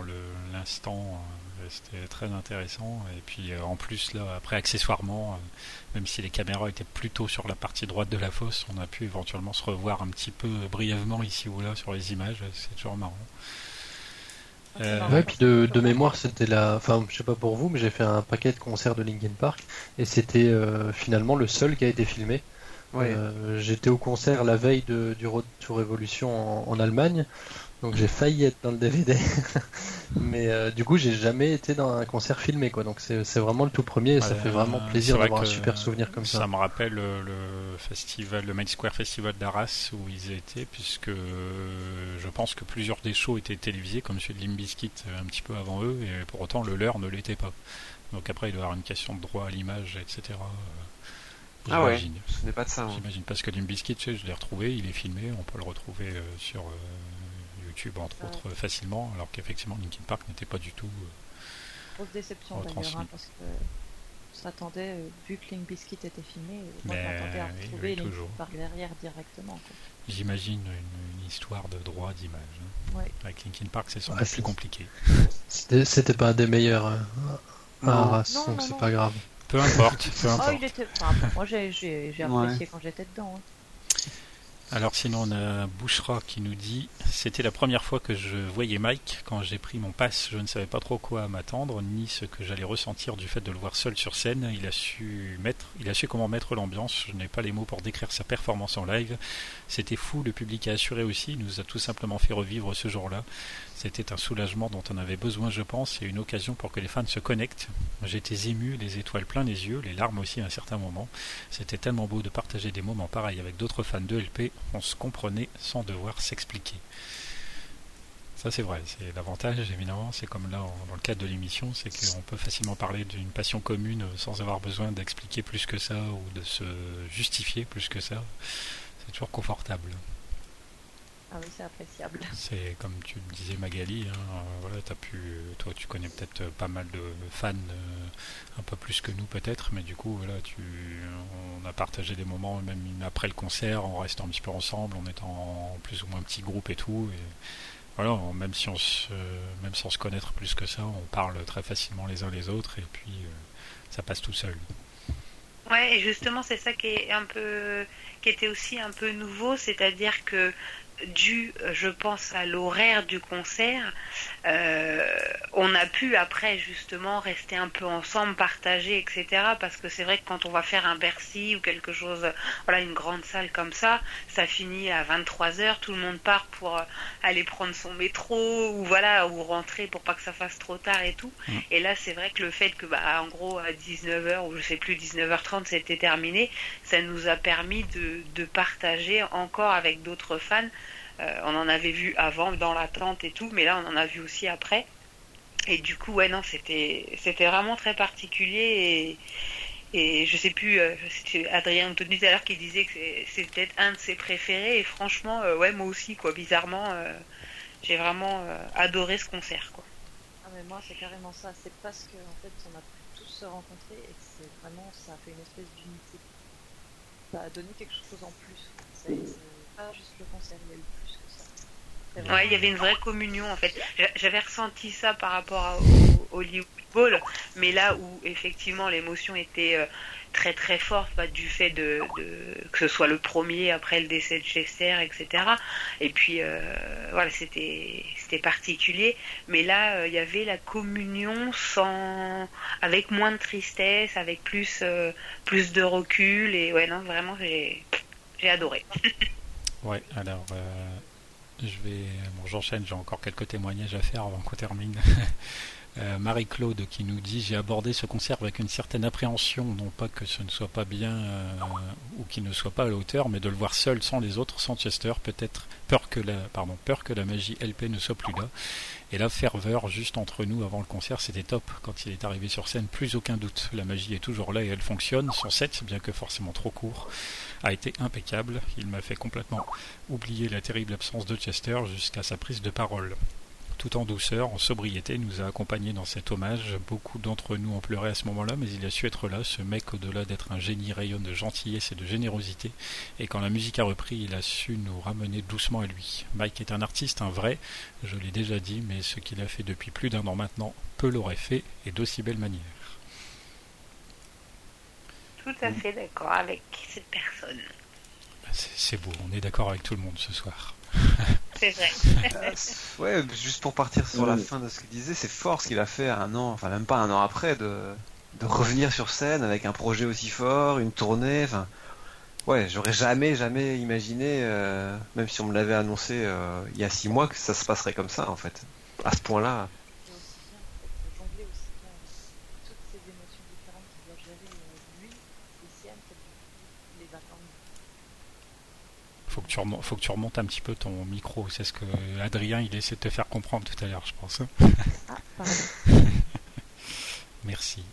l'instant. euh, C'était très intéressant. Et puis euh, en plus, là, après, accessoirement, euh, même si les caméras étaient plutôt sur la partie droite de la fosse, on a pu éventuellement se revoir un petit peu brièvement ici ou là sur les images. C'est toujours marrant. Euh,
Ouais, puis de, de mémoire, c'était la. Enfin, je sais pas pour vous, mais j'ai fait un paquet de concerts de Linkin Park et c'était euh, finalement le seul qui a été filmé.
Ouais.
Euh, J'étais au concert la veille de, du Road to Revolution en, en Allemagne, donc j'ai failli être dans le DVD. *laughs* mais euh, du coup, j'ai jamais été dans un concert filmé, quoi. Donc c'est vraiment le tout premier et ça fait vraiment
c'est
plaisir
vrai
d'avoir un super souvenir comme ça.
Ça me rappelle euh, le festival, le Main Square Festival d'Arras où ils étaient, puisque euh, je pense que plusieurs des shows étaient télévisés, comme celui de Limbiskit un petit peu avant eux, et pour autant le leur ne l'était pas. Donc après, il doit y avoir une question de droit à l'image, etc. euh,
Ah ouais.
j'imagine.
Ce n'est pas de ça. hein.
J'imagine parce que Limbiskit, tu sais, je l'ai retrouvé, il est filmé, on peut le retrouver euh, sur euh, YouTube entre
Ouais.
autres facilement, alors qu'effectivement Linkin Park n'était pas du tout. euh,
Grosse déception d'ailleurs, hein, parce que on s'attendait, euh, vu que Link Biscuit était filmé, euh, je m'attendais à retrouver
oui,
Link
toujours.
Park derrière directement.
J'imagine une, une histoire de droit d'image. hein.
Ouais.
Avec Linkin Park, c'est sans
Ouais,
doute plus compliqué.
C'était pas un des meilleurs euh, à
Non.
Donc c'est pas grave.
Peu importe, *laughs* peu
Oh,
importe.
il était. Enfin, bon, moi j'ai j'ai- j'ai
Ouais.
apprécié quand j'étais dedans. hein.
Alors sinon on a Bouchra qui nous dit c'était la première fois que je voyais Mike quand j'ai pris mon pass je ne savais pas trop quoi m'attendre ni ce que j'allais ressentir du fait de le voir seul sur scène il a su mettre il a su comment mettre l'ambiance je n'ai pas les mots pour décrire sa performance en live c'était fou le public a assuré aussi il nous a tout simplement fait revivre ce jour-là c'était un soulagement dont on avait besoin je pense et une occasion pour que les fans se connectent j'étais ému les étoiles plein les yeux les larmes aussi à un certain moment c'était tellement beau de partager des moments pareils avec d'autres fans de LP, on se comprenait sans devoir s'expliquer. Ça c'est vrai, c'est l'avantage évidemment, c'est comme là dans le cadre de l'émission, c'est qu'on peut facilement parler d'une passion commune sans avoir besoin d'expliquer plus que ça ou de se justifier plus que ça. C'est toujours confortable.
Ah oui, c'est appréciable.
C'est comme tu le disais Magali, hein, euh, voilà, as pu, toi tu connais peut-être euh, pas mal de fans, euh, un peu plus que nous peut-être, mais du coup voilà, tu, on a partagé des moments même après le concert, en restant un petit peu ensemble, en étant en plus ou moins petit groupe et tout, et voilà, même si on se, même sans se connaître plus que ça, on parle très facilement les uns les autres et puis euh, ça passe tout seul.
Ouais, et justement, c'est ça qui est un peu, qui était aussi un peu nouveau, c'est-à-dire que dû, je pense, à l'horaire du concert, euh, on a pu après justement rester un peu ensemble, partager, etc. Parce que c'est vrai que quand on va faire un Bercy ou quelque chose, voilà, une grande salle comme ça, ça finit à 23 heures, tout le monde part pour aller prendre son métro ou voilà ou rentrer pour pas que ça fasse trop tard et tout. Mmh. Et là, c'est vrai que le fait que, bah, en gros, à 19h ou je sais plus 19h30, c'était terminé, ça nous a permis de, de partager encore avec d'autres fans euh, on en avait vu avant dans la tente et tout, mais là on en a vu aussi après. Et du coup, ouais, non, c'était c'était vraiment très particulier et, je sais plus, euh, c'était Adrien tout à l'heure qui disait que peut-être un de ses préférés et franchement, euh, ouais, moi aussi, quoi, bizarrement, j'ai vraiment adoré ce concert, quoi.
Ah mais moi c'est carrément ça, c'est parce que en fait on a pu tous se rencontrer et c'est vraiment ça a fait une espèce d'unité. Ça a donné quelque chose en plus. C'est pas juste le concert,
Ouais, il y avait une vraie communion en fait. J'avais ressenti ça par rapport au, Hollywood Bowl, mais là où effectivement l'émotion était euh, très très forte bah, du fait de, que ce soit le premier après le décès de Chester, etc. Et puis euh, voilà, c'était c'était particulier, mais là euh, il y avait la communion sans avec moins de tristesse, avec plus plus de recul et ouais non vraiment j'ai j'ai adoré. *laughs*
ouais, alors je vais, bon, j'enchaîne, j'ai encore quelques témoignages à faire avant qu'on termine. *laughs* Euh, Marie-Claude qui nous dit j'ai abordé ce concert avec une certaine appréhension, non pas que ce ne soit pas bien euh, ou qu'il ne soit pas à la hauteur, mais de le voir seul sans les autres, sans Chester, peut-être peur que la pardon peur que la magie LP ne soit plus là. Et la ferveur juste entre nous avant le concert, c'était top. Quand il est arrivé sur scène, plus aucun doute. La magie est toujours là et elle fonctionne. Son set, bien que forcément trop court, a été impeccable. Il m'a fait complètement oublier la terrible absence de Chester jusqu'à sa prise de parole tout en douceur, en sobriété, nous a accompagnés dans cet hommage. Beaucoup d'entre nous ont pleuré à ce moment-là, mais il a su être là. Ce mec, au-delà d'être un génie, rayonne de gentillesse et de générosité. Et quand la musique a repris, il a su nous ramener doucement à lui. Mike est un artiste, un vrai, je l'ai déjà dit, mais ce qu'il a fait depuis plus d'un an maintenant, peu l'aurait fait, et d'aussi belle manière.
Tout à fait d'accord avec cette personne.
C'est beau, on est d'accord avec tout le monde ce soir.
C'est vrai.
Euh, ouais, juste pour partir sur la fin de ce qu'il disait, c'est fort ce qu'il a fait un an, enfin même pas un an après, de, de revenir sur scène avec un projet aussi fort, une tournée. Enfin, ouais, j'aurais jamais, jamais imaginé, euh, même si on me l'avait annoncé euh, il y a six mois, que ça se passerait comme ça en fait, à ce point-là.
Faut que tu remontes, faut que tu remontes un petit peu ton micro. C'est ce que Adrien il essaie de te faire comprendre tout à l'heure, je pense. Ah, *laughs* Merci.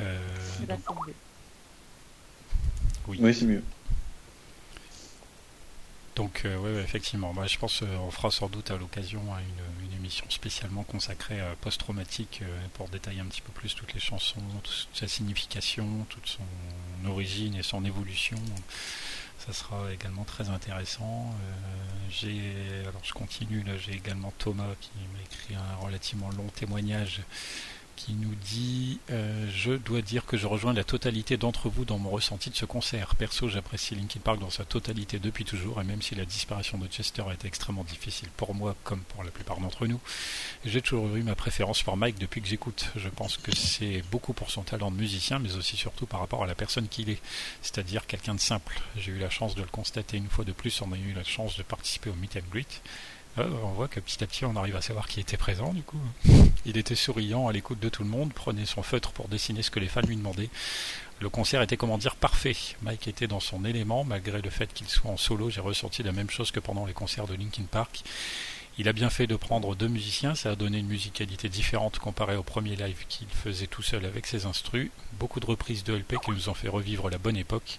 Euh, oui, oui c'est mieux.
Donc, euh, ouais, effectivement, moi, je pense qu'on euh, fera sans doute à l'occasion hein, une, émission spécialement consacrée à post-traumatique pour détailler un petit peu plus toutes les chansons, toute sa signification, toute son origine et son évolution. Ça sera également très intéressant. j'ai, alors je continue là, j'ai également Thomas qui m'a écrit un relativement long témoignage qui nous dit euh, Je dois dire que je rejoins la totalité d'entre vous dans mon ressenti de ce concert. Perso, j'apprécie Linkin Park dans sa totalité depuis toujours, et même si la disparition de Chester a été extrêmement difficile pour moi, comme pour la plupart d'entre nous, j'ai toujours eu ma préférence pour Mike depuis que j'écoute. Je pense que c'est beaucoup pour son talent de musicien, mais aussi surtout par rapport à la personne qu'il est, c'est-à-dire quelqu'un de simple. J'ai eu la chance de le constater une fois de plus, on a eu la chance de participer au Meet and Greet. Euh, on voit que petit à petit on arrive à savoir qui était présent du coup. Il était souriant à l'écoute de tout le monde, prenait son feutre pour dessiner ce que les fans lui demandaient. Le concert était comment dire parfait. Mike était dans son élément, malgré le fait qu'il soit en solo, j'ai ressenti la même chose que pendant les concerts de Linkin Park. Il a bien fait de prendre deux musiciens, ça a donné une musicalité différente comparée au premier live qu'il faisait tout seul avec ses instrus. Beaucoup de reprises de LP qui nous ont fait revivre la bonne époque.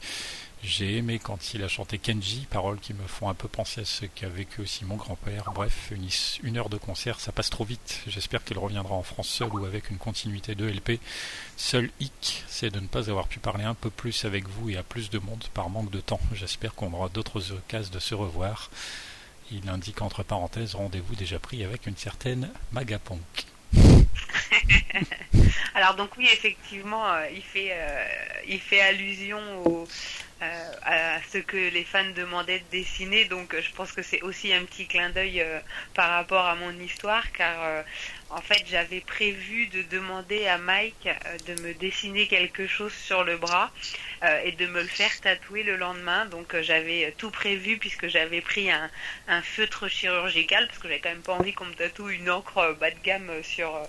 J'ai aimé quand il a chanté Kenji, paroles qui me font un peu penser à ce qu'a vécu aussi mon grand-père. Bref, une, heure de concert, ça passe trop vite. J'espère qu'il reviendra en France seul ou avec une continuité de LP. Seul hic, c'est de ne pas avoir pu parler un peu plus avec vous et à plus de monde par manque de temps. J'espère qu'on aura d'autres occasions de se revoir. Il indique entre parenthèses rendez-vous déjà pris avec une certaine Magapunk. *laughs*
Alors donc oui effectivement euh, il fait euh, il fait allusion au euh, à ce que les fans demandaient de dessiner. Donc je pense que c'est aussi un petit clin d'œil par rapport à mon histoire, car en fait j'avais prévu de demander à Mike de me dessiner quelque chose sur le bras et de me le faire tatouer le lendemain. Donc j'avais tout prévu puisque j'avais pris un, un, feutre chirurgical parce que j'avais quand même pas envie qu'on me tatoue une encre bas de gamme sur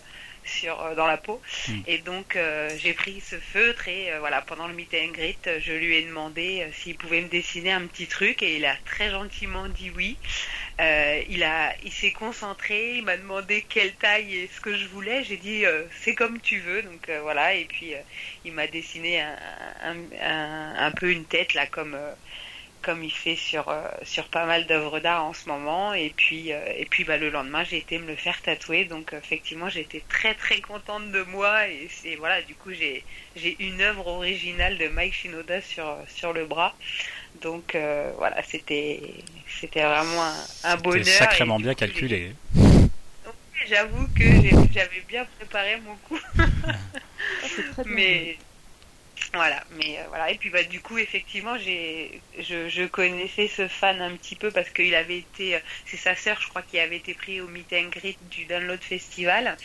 sur euh, dans la peau. Hmm. Et donc euh, j'ai pris ce feutre et euh, voilà pendant le meet and greet, je lui ai demandé s'il pouvait me dessiner un petit truc et il a très gentiment dit oui. il a, il s'est concentré, il m'a demandé quelle taille et ce que je voulais. J'ai dit c'est comme tu veux, donc voilà. Et puis il m'a dessiné un, un, un, peu une tête là comme comme il fait sur euh, sur pas mal d'œuvres d'art en ce moment. Et puis euh, et puis bah le lendemain j'ai été me le faire tatouer. Donc effectivement j'étais très très contente de moi. Et c'est voilà du coup j'ai j'ai une œuvre originale de Mike Shinoda sur sur le bras. Donc euh, voilà c'était c'était vraiment un, un bonheur.
sacrément bien calculé.
j'avoue que j'avais bien préparé mon coup. Mais voilà, mais euh, voilà. Et puis bah du coup effectivement j'ai je, je connaissais ce fan un petit peu parce qu'il avait été euh, c'est sa sœur je crois qui avait été pris au meet and greet du Download Festival.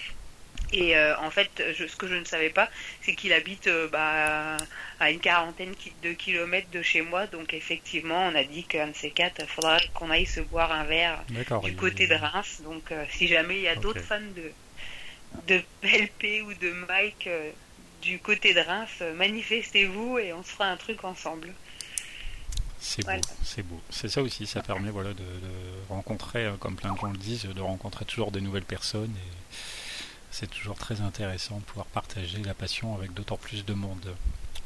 Et euh, en fait, je, ce que je ne savais pas, c'est qu'il habite bah, à une quarantaine de kilomètres de chez moi. Donc effectivement, on a dit qu'un de ces quatre, il faudra qu'on aille se boire un verre du côté de Reims. Donc si jamais il y a d'autres fans de, de LP ou de Mike du côté de Reims, manifestez-vous et on se fera un truc ensemble.
C'est beau, c'est beau. C'est ça aussi, ça permet voilà, de, rencontrer, euh, comme plein de gens le disent, de rencontrer toujours des nouvelles personnes. Et c'est toujours très intéressant de pouvoir partager la passion avec d'autant plus de monde.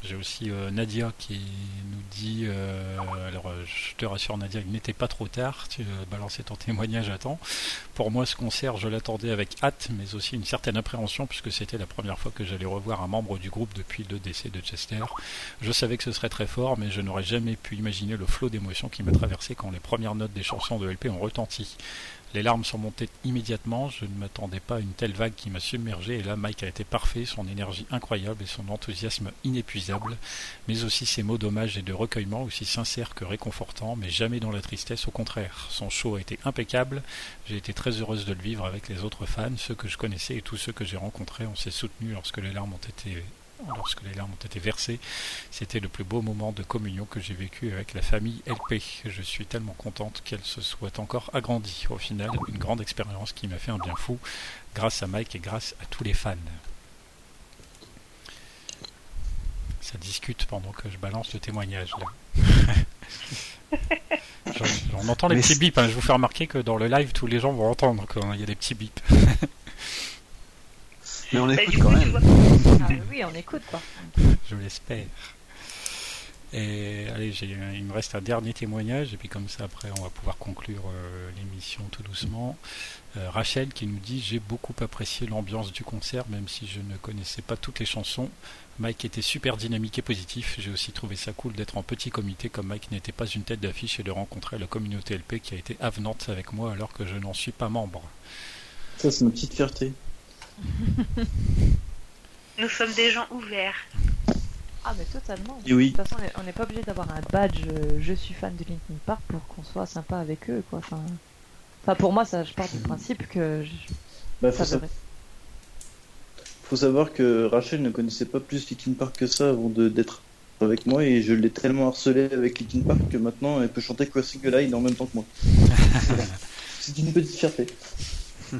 J'ai aussi euh, Nadia qui nous dit, euh, alors euh, je te rassure Nadia, il n'était pas trop tard, tu as balancé ton témoignage à temps. Pour moi ce concert je l'attendais avec hâte mais aussi une certaine appréhension puisque c'était la première fois que j'allais revoir un membre du groupe depuis le décès de Chester. Je savais que ce serait très fort mais je n'aurais jamais pu imaginer le flot d'émotions qui m'a traversé quand les premières notes des chansons de LP ont retenti. Les larmes sont montées immédiatement, je ne m'attendais pas à une telle vague qui m'a submergé. Et là Mike a été parfait, son énergie incroyable et son enthousiasme inépuisable, mais aussi ses mots d'hommage et de recueillement aussi sincères que réconfortants, mais jamais dans la tristesse, au contraire. Son show a été impeccable, j'ai été très heureuse de le vivre avec les autres fans, ceux que je connaissais et tous ceux que j'ai rencontrés, on s'est soutenus lorsque les larmes ont été lorsque les larmes ont été versées. C'était le plus beau moment de communion que j'ai vécu avec la famille LP. Je suis tellement contente qu'elle se soit encore agrandie. Au final, une grande expérience qui m'a fait un bien fou, grâce à Mike et grâce à tous les fans. Ça discute pendant que je balance le témoignage là. *laughs* on entend les petits bips. Hein. Je vous fais remarquer que dans le live, tous les gens vont entendre quand il y a des petits bips. *laughs*
Mais on bah, écoute quand même.
Ah, oui, on écoute quoi.
Je l'espère. Et allez, il me reste un dernier témoignage, et puis comme ça, après, on va pouvoir conclure euh, l'émission tout doucement. Euh, Rachel qui nous dit J'ai beaucoup apprécié l'ambiance du concert, même si je ne connaissais pas toutes les chansons. Mike était super dynamique et positif. J'ai aussi trouvé ça cool d'être en petit comité, comme Mike n'était pas une tête d'affiche, et de rencontrer la communauté LP qui a été avenante avec moi alors que je n'en suis pas membre.
Ça, c'est ma petite fierté. *laughs*
Nous sommes des gens ouverts.
Ah mais totalement.
oui.
De toute façon, on n'est pas obligé d'avoir un badge euh, je suis fan de Linkin Park pour qu'on soit sympa avec eux quoi. Enfin, enfin pour moi ça je pars du principe que
bah, faut, faut savoir que Rachel ne connaissait pas plus Linkin Park que ça avant d'être avec moi et je l'ai tellement harcelé avec Linkin Park que maintenant elle peut chanter Crossing the Line en même temps que moi. *laughs* C'est une petite fierté. *laughs*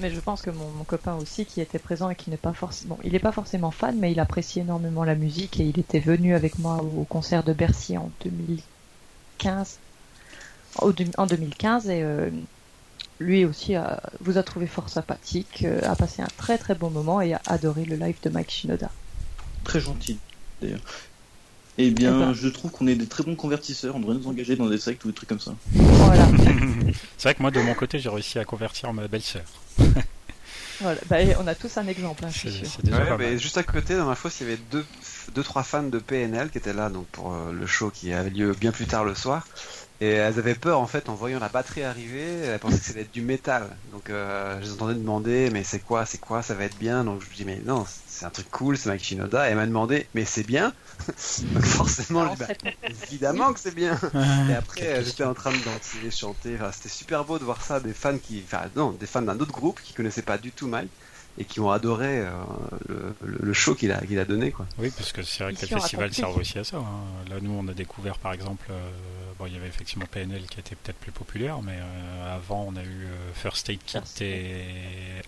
Mais je pense que mon, copain aussi, qui était présent et qui n'est pas forcément, bon, il n'est pas forcément fan, mais il apprécie énormément la musique et il était venu avec moi au, concert de Bercy en 2015, en 2015 et euh, lui aussi vous a trouvé fort sympathique, euh, a passé un très très bon moment et a adoré le live de Mike Shinoda.
Très gentil d'ailleurs. Eh bien, je trouve qu'on est des très bons convertisseurs. On devrait nous engager dans des sectes ou des trucs comme ça.
Voilà. *laughs*
c'est vrai que moi, de mon côté, j'ai réussi à convertir ma belle-sœur. *laughs*
voilà. Bah, on a tous un exemple. Hein,
ouais, juste à côté, dans ma fosse, il y avait deux, deux, trois fans de PNL qui étaient là donc pour euh, le show qui avait lieu bien plus tard le soir. Et elles avaient peur en fait en voyant la batterie arriver, elles pensaient que c'était du métal. Donc euh, je les entendais demander mais c'est quoi, c'est quoi, ça va être bien? Donc je me dis mais non, c'est un truc cool, c'est Mike Shinoda. Et elle m'a demandé mais c'est bien? *laughs* Donc forcément, bah, évidemment que c'est bien. Et après j'étais en train de danser, chanter. Enfin, c'était super beau de voir ça, des fans qui, enfin non, des fans d'un autre groupe qui connaissaient pas du tout Mike et qui ont adoré euh, le, le, show qu'il a, qu'il a donné. Quoi.
Oui, parce que c'est vrai que le festival sert aussi à ça. Hein. Là, nous, on a découvert par exemple, euh, bon, il y avait effectivement PNL qui était peut-être plus populaire, mais euh, avant, on a eu First Aid Kit et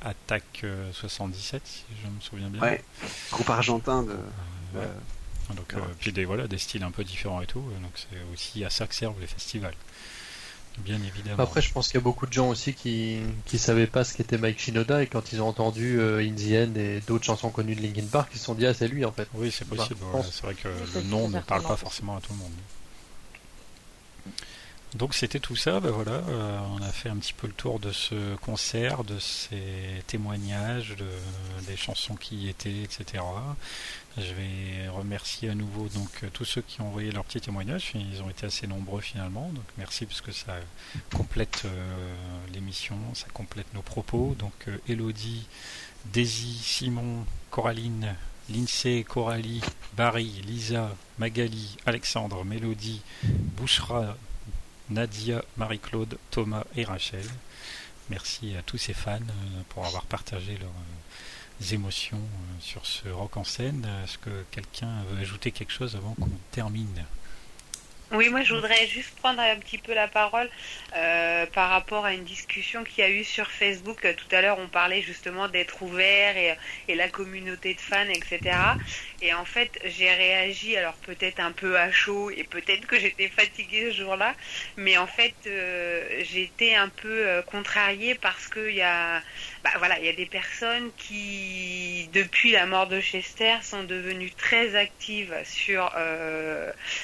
Attack 77, si je me souviens bien.
Ouais, groupe argentin de.
Donc, puis des, voilà, des styles un peu différents et tout, donc c'est aussi à ça que servent les festivals. Bien évidemment.
Après, je pense qu'il y a beaucoup de gens aussi qui qui savaient pas ce qu'était Mike Shinoda et quand ils ont entendu euh, In the End et d'autres chansons connues de Linkin Park, ils se sont dit ah c'est lui en fait.
Oui, c'est possible. c'est vrai que le nom ne parle pas forcément à tout le monde. Donc c'était tout ça, ben voilà, euh, on a fait un petit peu le tour de ce concert, de ces témoignages, de, des chansons qui y étaient, etc. Je vais remercier à nouveau donc tous ceux qui ont envoyé leurs petits témoignages. Ils ont été assez nombreux finalement. Donc merci parce que ça complète euh, l'émission, ça complète nos propos. Donc euh, Elodie, Daisy, Simon, Coraline, Lindsay, Coralie, Barry, Lisa, Magali, Alexandre, Mélodie, Bouchra, Nadia, Marie-Claude, Thomas et Rachel. Merci à tous ces fans euh, pour avoir partagé leurs émotions euh, sur ce rock en scène. Est-ce que quelqu'un veut ajouter quelque chose avant qu'on termine?
Oui, moi je voudrais juste prendre un petit peu la parole euh, par rapport à une discussion qu'il y a eu sur Facebook. Tout à l'heure, on parlait justement d'être ouvert et, la communauté de fans, etc. Et en fait, j'ai réagi, alors peut-être un peu à chaud et peut-être que j'étais fatiguée ce jour-là, mais en fait, euh, été un peu euh, contrariée parce qu'il y a, bah, voilà, il y a des personnes qui, depuis la mort de Chester, sont devenues très actives sur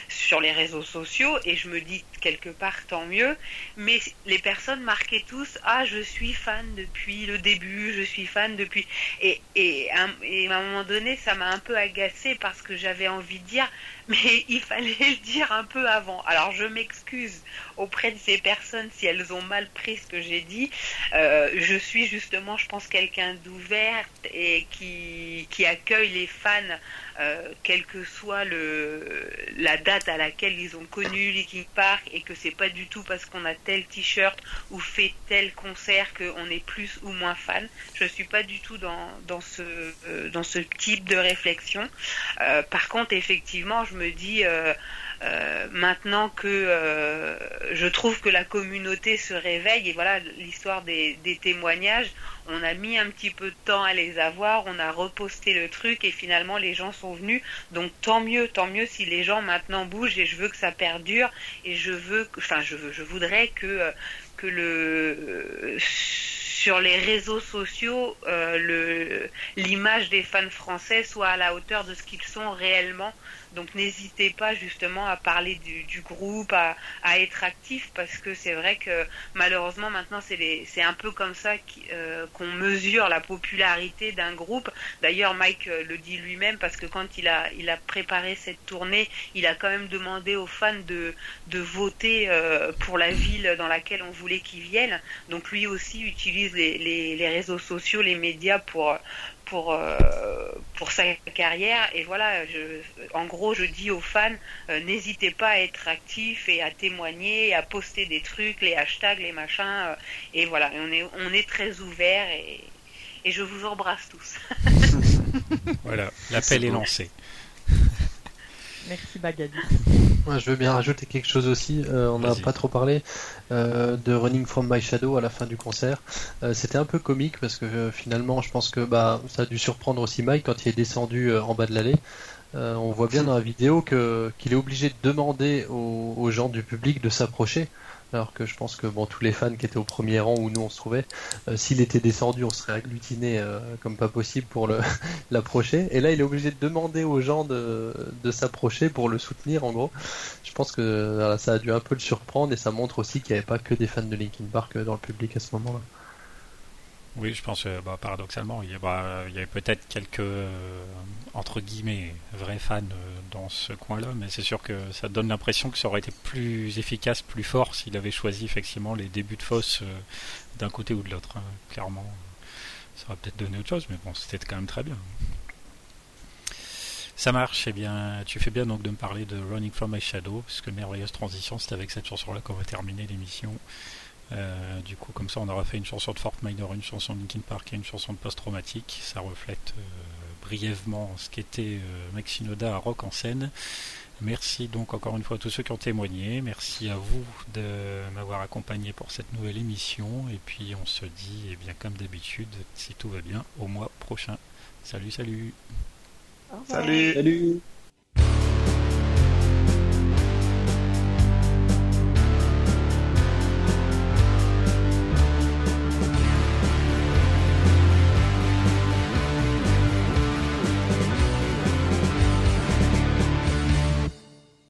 sur les réseaux sociaux et je me dis quelque part tant mieux. Mais les personnes marquaient tous ah je suis fan depuis le début, je suis fan depuis et et, à un moment donné ça m'a un peu agacé parce que j'avais envie de dire mais *laughs* il fallait le dire un peu avant. Alors je m'excuse auprès de ces personnes si elles ont mal pris ce que j'ai dit. Euh, je suis justement, je pense, quelqu'un d'ouverte et qui, qui accueille les fans, euh, quelle que soit le, la date à laquelle ils ont connu Linkin Park et que c'est pas du tout parce qu'on a tel t-shirt ou fait tel concert qu'on est plus ou moins fan. Je suis pas du tout dans, dans, ce, euh, dans ce type de réflexion. Euh, par contre, effectivement, je me dis euh, euh, maintenant que euh, je trouve que la communauté se réveille et voilà l'histoire des, témoignages, on a mis un petit peu de temps à les avoir, on a reposté le truc et finalement les gens sont venus. Donc tant mieux, tant mieux si les gens maintenant bougent et je veux que ça perdure et je veux, enfin je veux, je voudrais que que le sur les réseaux sociaux, l'image des fans français soit à la hauteur de ce qu'ils sont réellement donc n'hésitez pas justement à parler du, groupe, à, être actif parce que c'est vrai que malheureusement maintenant c'est un peu comme ça euh, qu'on mesure la popularité d'un groupe. D'ailleurs Mike euh, le dit lui-même parce que quand il a, il a préparé cette tournée, il a quand même demandé aux fans de, de voter euh, pour la ville dans laquelle on voulait qu'ils viennent. Donc lui aussi utilise les, les réseaux sociaux, les médias pour, pour, euh, pour sa carrière. Et voilà, je, en gros, je dis aux fans, euh, n'hésitez pas à être actifs et à témoigner, à poster des trucs, les hashtags, les machins. Euh, et voilà, on est, on est très ouvert et, et je vous embrasse tous. *laughs*
voilà, l'appel est lancé.
Merci
Je veux bien rajouter quelque chose aussi. Euh, on n'a pas trop parlé euh, de Running from My Shadow à la fin du concert. Euh, c'était un peu comique parce que finalement, je pense que bah, ça a dû surprendre aussi Mike quand il est descendu en bas de l'allée. on voit bien dans la vidéo que qu'il est obligé de demander aux gens du public de s'approcher alors que je pense que bon tous les fans qui étaient au premier rang où nous on se trouvait, euh, s'il était descendu, on serait agglutinés euh, comme pas possible pour *laughs* l'approcher. Et là, il est obligé de demander aux gens de, de s'approcher pour le soutenir. En gros, je pense que ça a dû un peu le surprendre et ça montre aussi qu'il n'y avait pas que des fans de Linkin Park euh, dans le public à ce moment-là.
Oui, je pense, euh, bah, paradoxalement, il y, avait peut-être quelques, euh, entre guillemets, vrais fans euh, dans ce coin-là, mais c'est sûr que ça donne l'impression que ça aurait été plus efficace, plus fort s'il avait choisi effectivement les débuts de fosse d'un côté ou de l'autre. Hein. Clairement, ça aurait peut-être donné autre chose, mais bon, c'était quand même très bien. Ça marche, eh bien, tu fais bien donc de me parler de Running from My Shadow, parce que merveilleuse transition, c'est avec cette chanson-là qu'on va terminer l'émission. Euh, du coup, comme ça, on aura fait une chanson de Fort Minor, une chanson de Linkin Park et une chanson de post-traumatique. Ça reflète euh, brièvement ce qu'était euh, Maxinoda à Rock en scène. Merci donc encore une fois à tous ceux qui ont témoigné. Merci à vous de m'avoir accompagné pour cette nouvelle émission. Et puis on se dit, eh bien comme d'habitude, si tout va bien, au mois prochain. Salut, salut.
Salut.
Salut.